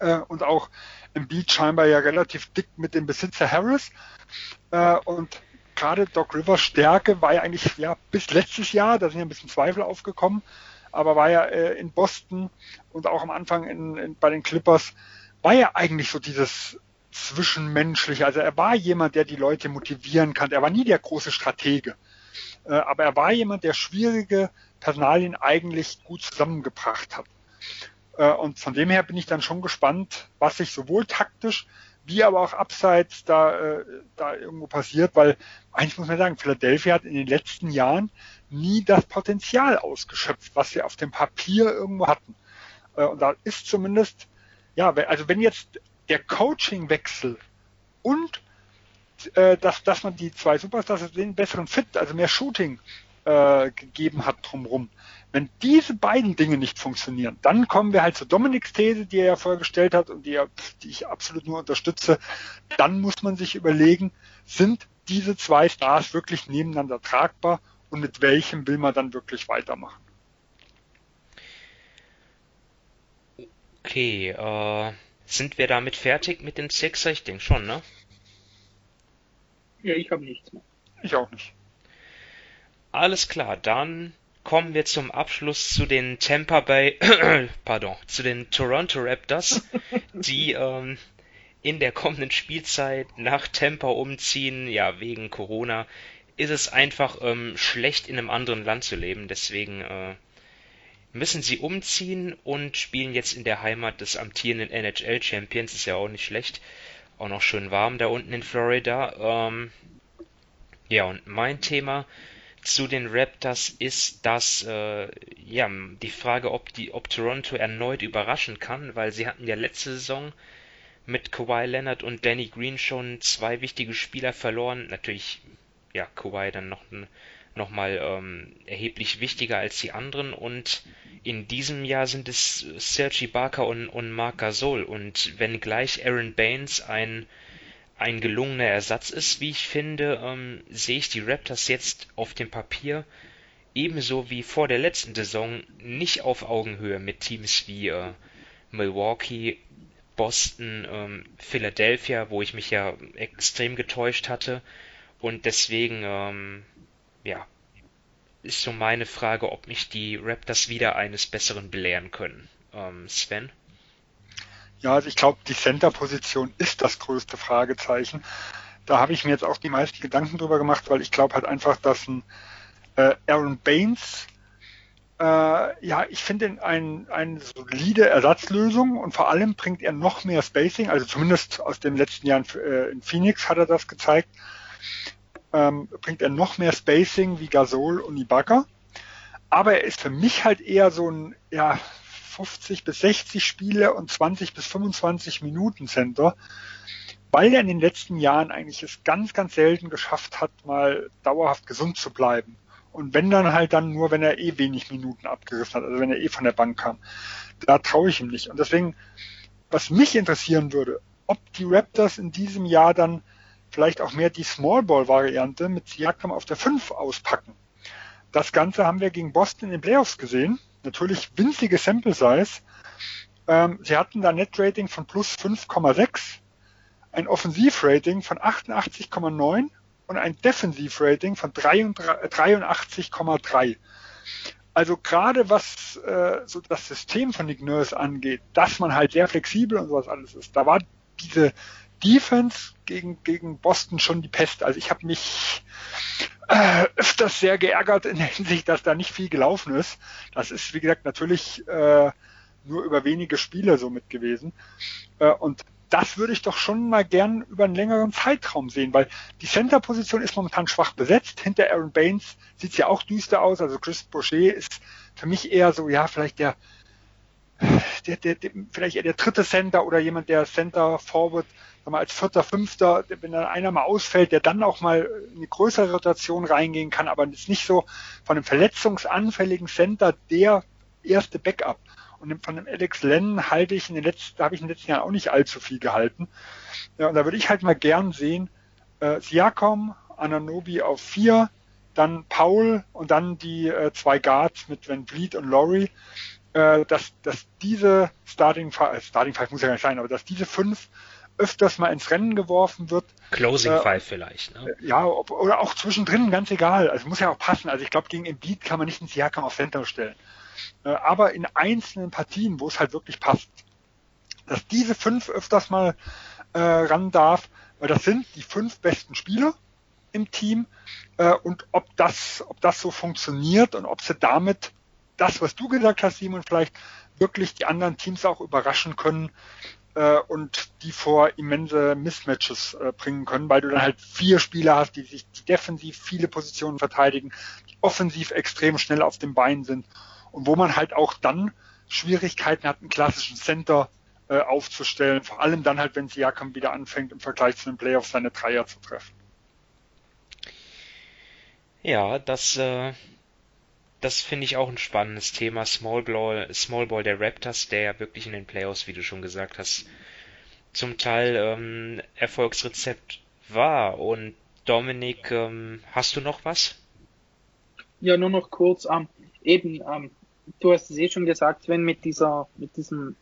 Äh, und auch Beat scheinbar ja relativ dick mit dem Besitzer Harris. Äh, und gerade Doc Rivers Stärke war ja eigentlich ja bis letztes Jahr, da sind ja ein bisschen Zweifel aufgekommen, aber war ja äh, in Boston und auch am Anfang in, in, bei den Clippers war ja eigentlich so dieses zwischenmenschliche. Also er war jemand, der die Leute motivieren kann. Er war nie der große Stratege, äh, aber er war jemand, der schwierige Personalien eigentlich gut zusammengebracht hat. Äh, und von dem her bin ich dann schon gespannt, was sich sowohl taktisch wie aber auch abseits da, äh, da irgendwo passiert, weil eigentlich muss man sagen, Philadelphia hat in den letzten Jahren nie das Potenzial ausgeschöpft, was sie auf dem Papier irgendwo hatten. Äh, und da ist zumindest, ja, also wenn jetzt der Coachingwechsel und dass, dass man die zwei Superstars den besseren Fit, also mehr Shooting gegeben hat drumherum, wenn diese beiden Dinge nicht funktionieren, dann kommen wir halt zur Dominiks These, die er ja vorgestellt hat und die, die ich absolut nur unterstütze. Dann muss man sich überlegen, sind diese zwei Stars wirklich nebeneinander tragbar und mit welchem will man dann wirklich weitermachen? Okay, äh, sind wir damit fertig mit den Sixer? Ich denke schon, ne? Ja, ich habe nichts mehr. Ich auch nicht. Alles klar, dann kommen wir zum Abschluss zu den Tampa Bay, pardon, zu den Toronto Raptors, die ähm, in der kommenden Spielzeit nach Tampa umziehen. Ja, wegen Corona ist es einfach ähm, schlecht in einem anderen Land zu leben. Deswegen äh, müssen sie umziehen und spielen jetzt in der Heimat des amtierenden NHL Champions. Ist ja auch nicht schlecht. Auch noch schön warm da unten in Florida. Ähm, ja, und mein Thema zu den Raptors ist das äh, ja die Frage, ob die ob Toronto erneut überraschen kann, weil sie hatten ja letzte Saison mit Kawhi Leonard und Danny Green schon zwei wichtige Spieler verloren. Natürlich, ja, Kawhi dann noch, noch mal ähm, erheblich wichtiger als die anderen und in diesem Jahr sind es Sergi Barker und, und Marc Gasol und wenn gleich Aaron Baines ein ein gelungener Ersatz ist, wie ich finde, ähm, sehe ich die Raptors jetzt auf dem Papier ebenso wie vor der letzten Saison nicht auf Augenhöhe mit Teams wie äh, Milwaukee, Boston, ähm, Philadelphia, wo ich mich ja extrem getäuscht hatte. Und deswegen, ähm, ja, ist so meine Frage, ob mich die Raptors wieder eines Besseren belehren können. Ähm, Sven? Ja, also ich glaube, die Center-Position ist das größte Fragezeichen. Da habe ich mir jetzt auch die meisten Gedanken drüber gemacht, weil ich glaube halt einfach, dass ein äh, Aaron Baines, äh, ja, ich finde ihn ein, eine solide Ersatzlösung und vor allem bringt er noch mehr Spacing, also zumindest aus den letzten Jahren äh, in Phoenix hat er das gezeigt, ähm, bringt er noch mehr Spacing wie Gasol und Ibaka. Aber er ist für mich halt eher so ein, ja, 50 bis 60 Spiele und 20 bis 25 Minuten Center, weil er in den letzten Jahren eigentlich es ganz, ganz selten geschafft hat, mal dauerhaft gesund zu bleiben. Und wenn dann halt dann nur, wenn er eh wenig Minuten abgerissen hat, also wenn er eh von der Bank kam. Da traue ich ihm nicht. Und deswegen, was mich interessieren würde, ob die Raptors in diesem Jahr dann vielleicht auch mehr die Small Ball Variante mit Siakam auf der 5 auspacken. Das Ganze haben wir gegen Boston in den Playoffs gesehen natürlich winzige Sample Size. Ähm, sie hatten da Net Rating von plus 5,6, ein Offensivrating von 88,9 und ein Defensivrating von 83,3. Also gerade was äh, so das System von Nick Nurse angeht, dass man halt sehr flexibel und sowas alles ist, da war diese Defense gegen, gegen Boston schon die Pest. Also ich habe mich äh, öfters sehr geärgert in der Hinsicht, dass da nicht viel gelaufen ist. Das ist, wie gesagt, natürlich äh, nur über wenige Spiele so mit gewesen. Äh, und das würde ich doch schon mal gern über einen längeren Zeitraum sehen, weil die Center-Position ist momentan schwach besetzt. Hinter Aaron Baines sieht es ja auch düster aus. Also Chris Boucher ist für mich eher so, ja, vielleicht der, der, der, der vielleicht eher der dritte Center oder jemand, der Center Forward sag mal, als vierter, fünfter, wenn dann einer mal ausfällt, der dann auch mal in eine größere Rotation reingehen kann, aber ist nicht so von einem verletzungsanfälligen Center der erste Backup. Und von dem Alex Len halte ich in den letzten, habe ich in den letzten Jahren auch nicht allzu viel gehalten. Ja, und da würde ich halt mal gern sehen, äh, Siakam, Ananobi auf vier, dann Paul und dann die äh, zwei Guards mit Van Vliet und Laurie, äh, dass, dass diese Starting äh, Starting Five muss ja gar nicht sein, aber dass diese fünf öfters mal ins Rennen geworfen wird. Closing äh, Five vielleicht. Ne? Ja, ob, oder auch zwischendrin, ganz egal. Also muss ja auch passen. Also ich glaube, gegen Embiid kann man nicht ins Siakam auf Center stellen. Äh, aber in einzelnen Partien, wo es halt wirklich passt, dass diese fünf öfters mal äh, ran darf, weil das sind die fünf besten Spieler im Team äh, und ob das, ob das so funktioniert und ob sie damit das, was du gesagt hast, Simon, vielleicht wirklich die anderen Teams auch überraschen können, äh, und die vor immense Mismatches äh, bringen können, weil du dann halt vier Spieler hast, die sich die defensiv viele Positionen verteidigen, die offensiv extrem schnell auf den Beinen sind und wo man halt auch dann Schwierigkeiten hat, einen klassischen Center äh, aufzustellen, vor allem dann halt, wenn Siakam wieder anfängt, im Vergleich zu den Playoffs seine Dreier zu treffen. Ja, das äh, das finde ich auch ein spannendes Thema. Small Ball, Small Ball der Raptors, der ja wirklich in den Playoffs, wie du schon gesagt hast, zum Teil ähm, Erfolgsrezept war. Und Dominik, ähm, hast du noch was? Ja, nur noch kurz. Ähm, eben, ähm, du hast es eh schon gesagt, wenn mit dieser, mit diesem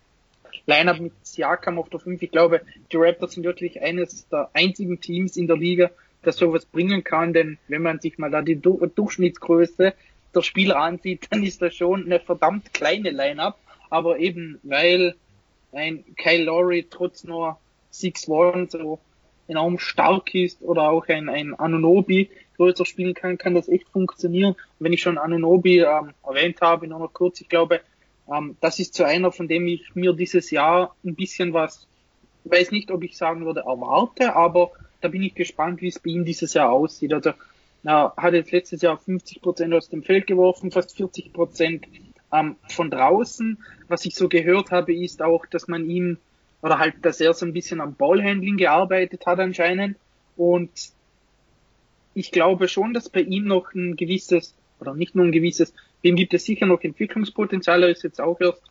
Lineup mit Siakam auf der 5, ich glaube, die Raptors sind wirklich eines der einzigen Teams in der Liga, das sowas bringen kann, denn wenn man sich mal da die Durchschnittsgröße der Spieler ansieht, dann ist das schon eine verdammt kleine Line-Up. Aber eben, weil ein Kyle Lowry trotz nur 6-1 so enorm stark ist oder auch ein, ein Anunobi größer spielen kann, kann das echt funktionieren. Und wenn ich schon Anunobi ähm, erwähnt habe, nur noch kurz, ich glaube, ähm, das ist so einer, von dem ich mir dieses Jahr ein bisschen was, weiß nicht, ob ich sagen würde, erwarte, aber da bin ich gespannt, wie es bei ihm dieses Jahr aussieht. Also er hat jetzt letztes Jahr 50 Prozent aus dem Feld geworfen, fast 40 Prozent ähm, von draußen. Was ich so gehört habe, ist auch, dass man ihm oder halt, dass er so ein bisschen am Ballhandling gearbeitet hat anscheinend. Und ich glaube schon, dass bei ihm noch ein gewisses, oder nicht nur ein gewisses, ihm gibt es sicher noch Entwicklungspotenzial. Er ist jetzt auch erst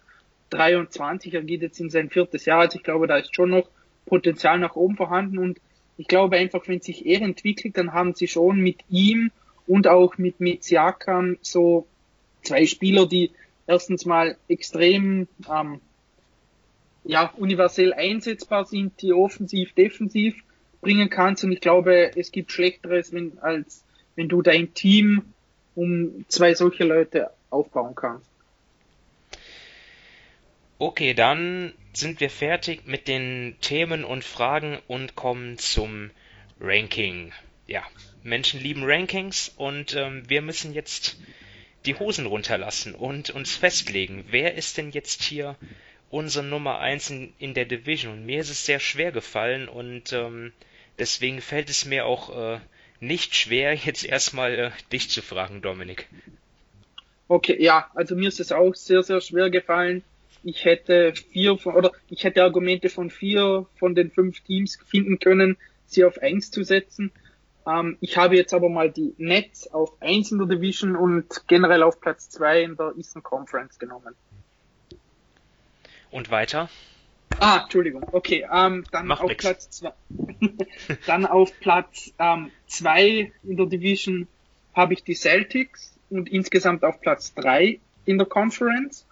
23, er geht jetzt in sein viertes Jahr. Also ich glaube, da ist schon noch Potenzial nach oben vorhanden. Und ich glaube einfach, wenn sich er entwickelt, dann haben sie schon mit ihm und auch mit, mit Siakam so zwei Spieler, die erstens mal extrem ähm, ja, universell einsetzbar sind, die offensiv, defensiv bringen kannst. Und ich glaube, es gibt Schlechteres, wenn, als wenn du dein Team um zwei solche Leute aufbauen kannst. Okay, dann sind wir fertig mit den Themen und Fragen und kommen zum Ranking. Ja, Menschen lieben Rankings und ähm, wir müssen jetzt die Hosen runterlassen und uns festlegen, wer ist denn jetzt hier unsere Nummer 1 in, in der Division. Und mir ist es sehr schwer gefallen und ähm, deswegen fällt es mir auch äh, nicht schwer, jetzt erstmal äh, dich zu fragen, Dominik. Okay, ja, also mir ist es auch sehr, sehr schwer gefallen. Ich hätte vier von, oder ich hätte Argumente von vier von den fünf Teams finden können, sie auf eins zu setzen. Ähm, ich habe jetzt aber mal die Nets auf eins in der Division und generell auf Platz zwei in der Eastern Conference genommen. Und weiter? Ah, Entschuldigung. Okay, ähm, dann auf. Platz zwei. dann auf Platz ähm, zwei in der Division habe ich die Celtics und insgesamt auf Platz drei in der Conference.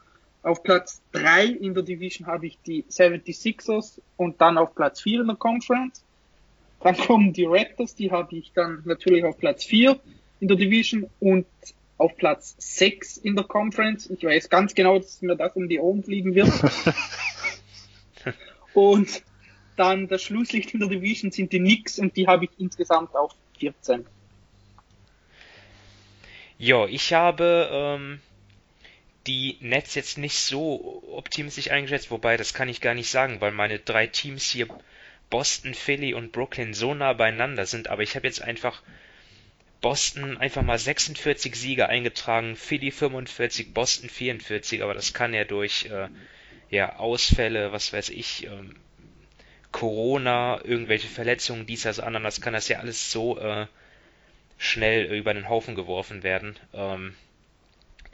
Auf Platz drei in der Division habe ich die 76ers und dann auf Platz vier in der Conference. Dann kommen die Raptors, die habe ich dann natürlich auf Platz vier in der Division und auf Platz 6 in der Conference. Ich weiß ganz genau, dass mir das um die Ohren fliegen wird. und dann das Schlusslicht in der Division sind die Knicks und die habe ich insgesamt auf 14. Ja, ich habe ähm, die Nets jetzt nicht so optimistisch eingeschätzt, wobei das kann ich gar nicht sagen, weil meine drei Teams hier Boston, Philly und Brooklyn so nah beieinander sind, aber ich habe jetzt einfach Boston einfach mal 46 Siege eingetragen, Philly 45, Boston 44, aber das kann ja durch äh, ja, Ausfälle, was weiß ich, ähm, Corona, irgendwelche Verletzungen, dies, das, anderes, kann das ja alles so äh, schnell über den Haufen geworfen werden. Ähm,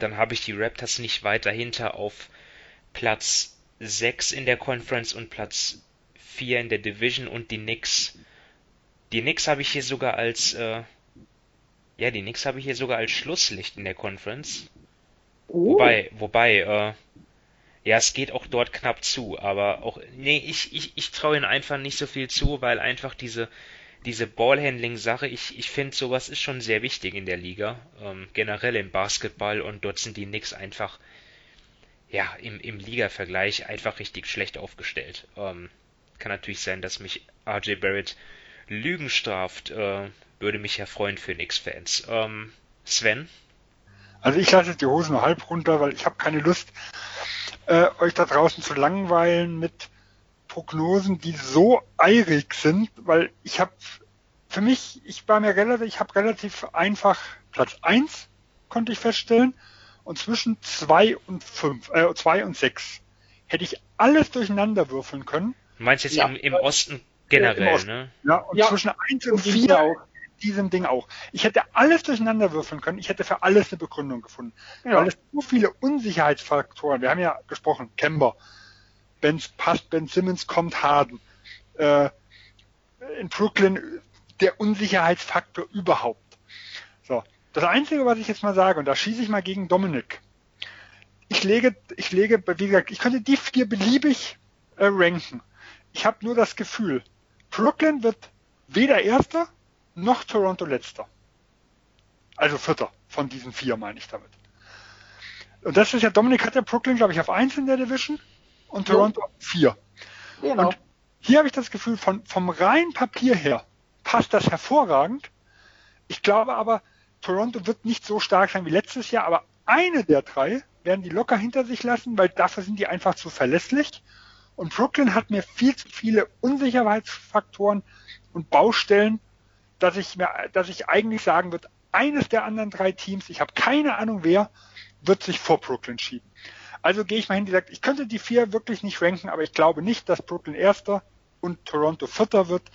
dann habe ich die Raptors nicht weit dahinter auf Platz 6 in der Conference und Platz 4 in der Division und die Knicks. Die Knicks habe ich hier sogar als äh, ja, die Knicks habe ich hier sogar als Schlusslicht in der Conference. Oh. Wobei, wobei, äh, ja, es geht auch dort knapp zu, aber auch, nee, ich, ich, ich traue ihnen einfach nicht so viel zu, weil einfach diese, diese Ballhandling-Sache, ich, ich finde, sowas ist schon sehr wichtig in der Liga, ähm, generell im Basketball und dort sind die Knicks einfach, ja, im, im Liga-Vergleich einfach richtig schlecht aufgestellt. Ähm, kann natürlich sein, dass mich RJ Barrett Lügen straft, äh, würde mich ja freuen für Knicks-Fans. Ähm, Sven? Also ich lasse die Hosen halb runter, weil ich habe keine Lust, äh, euch da draußen zu langweilen mit Prognosen, die so eilig sind, weil ich habe für mich, ich war mir relativ, ich habe relativ einfach Platz 1 konnte ich feststellen und zwischen 2 und 5, äh, 2 und 6 hätte ich alles durcheinander würfeln können. Du meinst jetzt Ja. im, im Osten generell, Ja, im Osten. ne? Ja, und Ja. zwischen 1 und Und ich 4 auch. diesem Ding auch. Ich hätte alles durcheinander würfeln können. Ich hätte für alles eine Begründung gefunden. Ja. Weil es so viele Unsicherheitsfaktoren, wir haben ja gesprochen, Kemba, Ben's passt, Ben Simmons kommt Harden, äh, in Brooklyn der Unsicherheitsfaktor überhaupt. So. Das Einzige, was ich jetzt mal sage, und da schieße ich mal gegen Dominik. Ich lege, ich lege, wie gesagt, ich könnte die vier beliebig äh, ranken. Ich habe nur das Gefühl, Brooklyn wird weder Erster noch Toronto Letzter. Also Vierter von diesen vier meine ich damit. Und das ist ja, Dominik hat ja Brooklyn, glaube ich, auf 1 in der Division und Toronto auf 4. Genau. Und hier habe ich das Gefühl, von, vom reinen Papier her passt das hervorragend. Ich glaube aber, Toronto wird nicht so stark sein wie letztes Jahr, aber eine der drei werden die locker hinter sich lassen, weil dafür sind die einfach zu verlässlich. Und Brooklyn hat mir viel zu viele Unsicherheitsfaktoren und Baustellen, dass ich mir, dass ich eigentlich sagen würde, eines der anderen drei Teams, ich habe keine Ahnung wer, wird sich vor Brooklyn schieben. Also gehe ich mal hin, die sagt, ich könnte die vier wirklich nicht ranken, aber ich glaube nicht, dass Brooklyn Erster und Toronto Vierter wird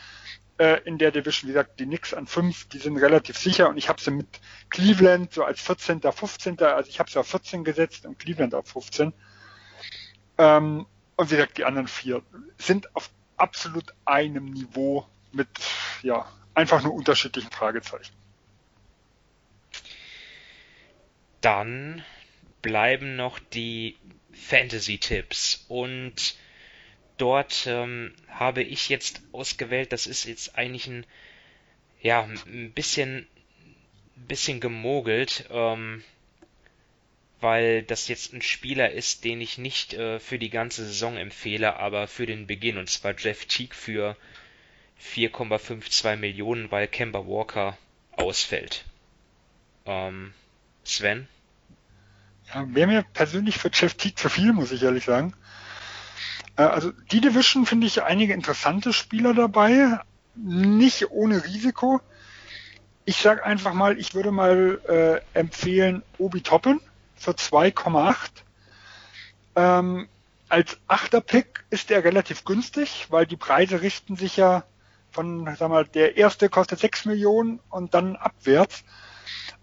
äh, in der Division. Wie gesagt, die Knicks an fünf, die sind relativ sicher und ich habe sie mit Cleveland so als 14., 15., also ich habe sie auf 14 gesetzt und Cleveland auf 15. Ähm, und wie gesagt, die anderen vier sind auf absolut einem Niveau mit, ja, einfach nur unterschiedlichen Fragezeichen. Dann bleiben noch die Fantasy-Tipps und dort ähm, habe ich jetzt ausgewählt, das ist jetzt eigentlich ein, ja, ein bisschen, bisschen gemogelt, ähm, weil das jetzt ein Spieler ist, den ich nicht äh, für die ganze Saison empfehle, aber für den Beginn, und zwar Jeff Teague für 4,52 Millionen, weil Kemba Walker ausfällt. Ähm, Sven? Ja, Wäre mir persönlich für Jeff Teague zu viel, muss ich ehrlich sagen. Äh, also die Division finde ich einige interessante Spieler dabei, nicht ohne Risiko. Ich sage einfach mal, ich würde mal äh, empfehlen Obi Toppin für 2,8. Ähm, als achter Pick ist er relativ günstig, weil die Preise richten sich ja von, sag mal, der erste kostet 6 Millionen und dann abwärts.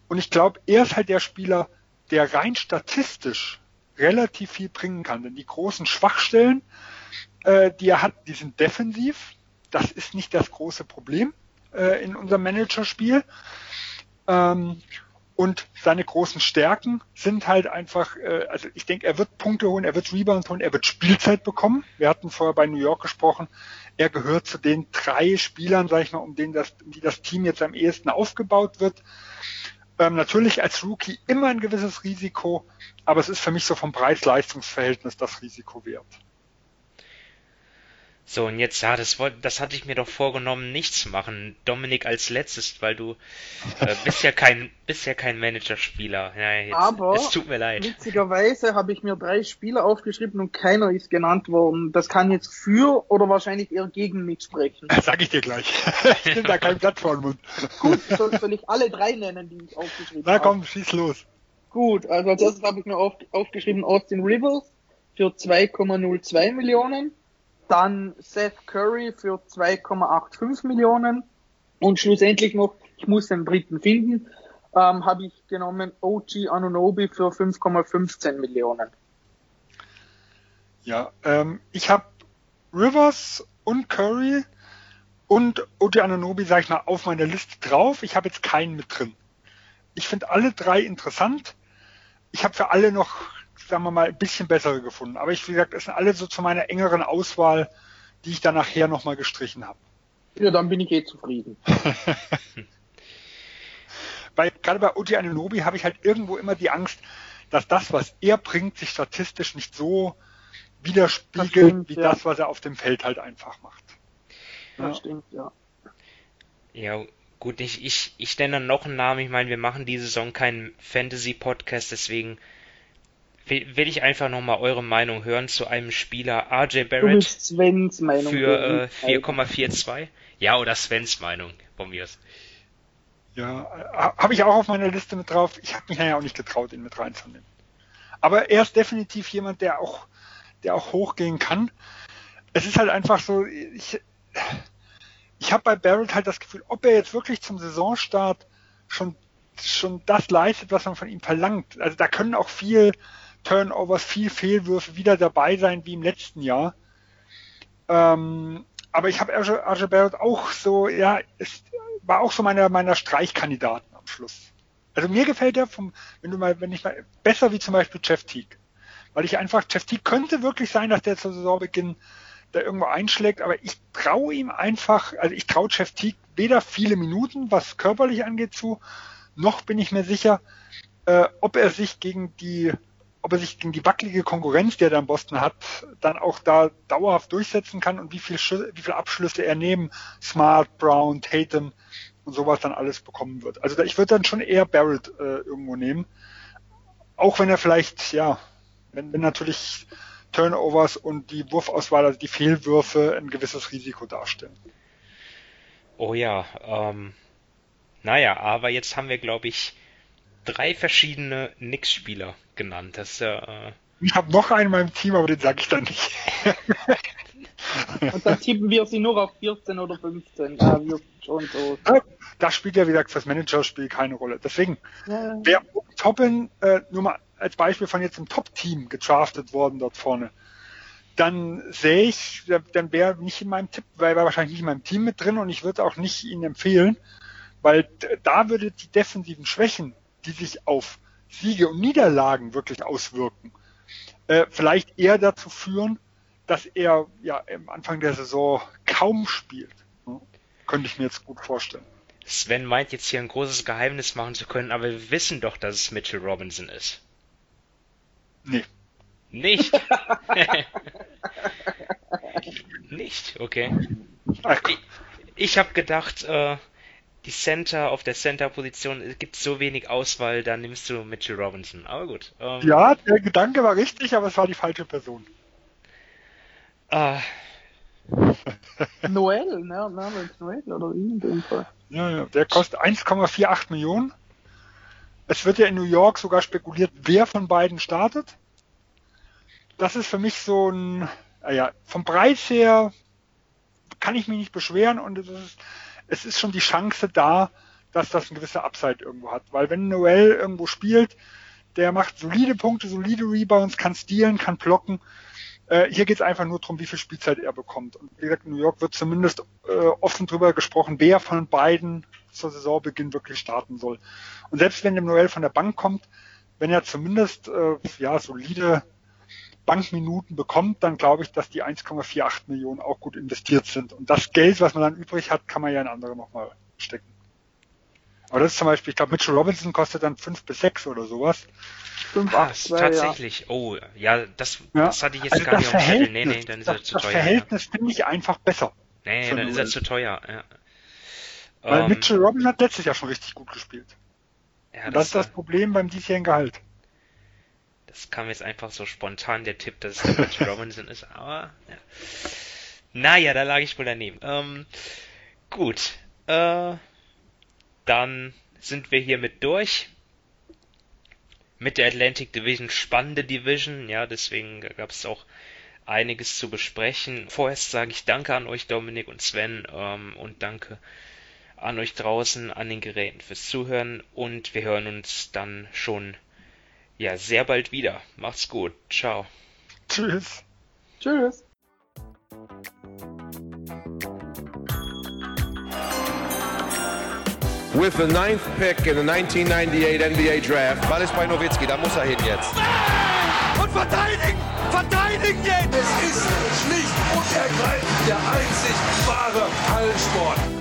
Und ich glaube, er ist halt der Spieler, der rein statistisch relativ viel bringen kann. Denn die großen Schwachstellen, äh, die er hat, die sind defensiv. Das ist nicht das große Problem äh, in unserem Managerspiel. Ähm, und seine großen Stärken sind halt einfach, äh, also ich denke, er wird Punkte holen, er wird Rebounds holen, er wird Spielzeit bekommen. Wir hatten vorher bei New York gesprochen, er gehört zu den drei Spielern, sag ich mal, um denen das, um die das Team jetzt am ehesten aufgebaut wird. Ähm, natürlich als Rookie immer ein gewisses Risiko, aber es ist für mich so vom Preis-Leistungs-Verhältnis das Risiko wert. So, und jetzt, ja, das, das hatte ich mir doch vorgenommen, nicht zu machen. Dominik als letztes, weil du äh, bist ja kein, bist ja kein Managerspieler. Ja, jetzt, Aber es tut mir leid. witzigerweise habe ich mir drei Spieler aufgeschrieben und keiner ist genannt worden. Das kann jetzt für oder wahrscheinlich eher gegen mich sprechen. Sag ich dir gleich. ich nehme da kein Blatt vor den Mund. Gut, soll, soll ich alle drei nennen, die ich aufgeschrieben habe? Na komm, schieß los. Gut, also als erstes habe ich mir auf, aufgeschrieben Austin Rivers für 2,02 Millionen dann Seth Curry für 2,85 Millionen und schlussendlich noch, ich muss den dritten finden, ähm, habe ich genommen OG Anunobi für 5,15 Millionen. Ja, ähm, ich habe Rivers und Curry und OG Anunobi, sag ich mal, auf meiner Liste drauf. Ich habe jetzt keinen mit drin. Ich finde alle drei interessant. Ich habe für alle noch sagen wir mal, ein bisschen bessere gefunden. Aber ich, wie gesagt, es sind alle so zu meiner engeren Auswahl, die ich dann nachher nochmal gestrichen habe. Ja, dann bin ich eh zufrieden. bei, gerade bei Uji Anunobi habe ich halt irgendwo immer die Angst, dass das, was er bringt, sich statistisch nicht so widerspiegelt, stimmt, wie ja. das, was er auf dem Feld halt einfach macht. Das ja. stimmt, ja. Ja, gut, ich, ich, ich nenne dann noch einen Namen. Ich meine, wir machen diese Saison keinen Fantasy-Podcast, deswegen will ich einfach nochmal eure Meinung hören zu einem Spieler RJ Barrett Svens Meinung für äh, 4,42. Ja, oder Svens Meinung von mir aus. Ja, habe ich auch auf meiner Liste mit drauf. Ich habe mich ja auch nicht getraut, ihn mit reinzunehmen. Aber er ist definitiv jemand, der auch, der auch hochgehen kann. Es ist halt einfach so, ich, ich habe bei Barrett halt das Gefühl, ob er jetzt wirklich zum Saisonstart schon schon das leistet, was man von ihm verlangt. Also da können auch viel Turnovers, viel Fehlwürfe wieder dabei sein wie im letzten Jahr. Ähm, aber ich habe Arje Barrett auch so, ja, es war auch so meiner meiner Streichkandidaten am Schluss. Also mir gefällt er vom, wenn du mal, wenn ich mal, besser wie zum Beispiel Jeff Teague. Weil ich einfach, Jeff Teague könnte wirklich sein, dass der zur Saisonbeginn da irgendwo einschlägt, aber ich traue ihm einfach, also ich traue Jeff Teague weder viele Minuten, was körperlich angeht, zu, noch bin ich mir sicher, äh, ob er sich gegen die ob er sich gegen die wackelige Konkurrenz, die er da in Boston hat, dann auch da dauerhaft durchsetzen kann und wie viel, wie viel Abschlüsse er neben Smart, Brown, Tatum und sowas dann alles bekommen wird. Also ich würde dann schon eher Barrett äh, irgendwo nehmen. Auch wenn er vielleicht, ja, wenn, wenn natürlich Turnovers und die Wurfauswahl, also die Fehlwürfe ein gewisses Risiko darstellen. Oh ja, ähm, naja, aber jetzt haben wir, glaube ich, drei verschiedene Knicks-Spieler genannt. Das ist ja äh, Ich habe noch einen in meinem Team, aber den sage ich dann nicht. Und dann tippen wir sie nur auf 14 oder 15. Ja, wir schon so. Da spielt ja, wie gesagt, das Managerspiel keine Rolle. Deswegen, ja. wer Toppen, äh, nur mal als Beispiel von jetzt einem Top-Team getraftet worden dort vorne, dann sehe ich, dann wäre nicht in meinem Tipp, weil er wahrscheinlich nicht in meinem Team mit drin und ich würde auch nicht ihn empfehlen, weil da würde die defensiven Schwächen, die sich auf Siege und Niederlagen wirklich auswirken, äh, vielleicht eher dazu führen, dass er ja am Anfang der Saison kaum spielt. Ne? Könnte ich mir jetzt gut vorstellen. Sven meint jetzt hier ein großes Geheimnis machen zu können, aber wir wissen doch, dass es Mitchell Robinson ist. Nee. Nicht? Nicht, okay. Ich, ich habe gedacht, äh, die Center auf der Center-Position, es gibt so wenig Auswahl, dann nimmst du Mitchell Robinson. Aber gut. Ähm, ja, der Gedanke war richtig, aber es war die falsche Person. Ah. Noel, ne? Name ist Noel oder ihn in dem Fall. Ja, ja, der kostet 1,48 Millionen. Es wird ja in New York sogar spekuliert, wer von beiden startet. Das ist für mich so ein, naja, vom Preis her kann ich mich nicht beschweren und es ist, es ist schon die Chance da, dass das ein gewisser Upside irgendwo hat. Weil wenn Noel irgendwo spielt, der macht solide Punkte, solide Rebounds, kann stealen, kann blocken. Äh, hier geht es einfach nur darum, wie viel Spielzeit er bekommt. Und wie gesagt, in New York wird zumindest äh, offen drüber gesprochen, wer von beiden zur Saisonbeginn wirklich starten soll. Und selbst wenn der Noel von der Bank kommt, wenn er zumindest äh, ja solide Bankminuten bekommt, dann glaube ich, dass die 1,48 Millionen auch gut investiert sind. Und das Geld, was man dann übrig hat, kann man ja in andere nochmal stecken. Aber das ist zum Beispiel, ich glaube, Mitchell Robinson kostet dann 5 bis 6 oder sowas. 5, 8, ah, tatsächlich. Ja. Oh, ja, das, ja. das hatte ich jetzt also gar nicht auf dem Nee, nee, dann ist das, er zu das teuer. Das Verhältnis ja. finde ich einfach besser. Nee, dann ist er zu teuer, ja. Weil um, ähm, Mitchell Robinson hat letztes Jahr schon richtig gut gespielt. Ja, Und das, das ist das Problem beim diesjährigen Gehalt. Das kam jetzt einfach so spontan, der Tipp, dass es Mitchell Robinson ist, aber ja. Naja, da lag ich wohl daneben. Ähm, gut. Äh, dann sind wir hiermit durch mit der Atlantic Division spannende Division, ja, deswegen gab es auch einiges zu besprechen. Vorerst sage ich Danke an euch, Dominik und Sven, ähm, und danke an euch draußen an den Geräten fürs Zuhören und wir hören uns dann schon ja sehr bald wieder. Macht's gut. Ciao. Tschüss. Tschüss. with the ninth pick in the 1998 NBA Draft. Ball ist bei Nowitzki, da muss er hin jetzt. Und verteidigen! Verteidigen jetzt! Es ist schlicht und ergreifend der einzig wahre Hallensport.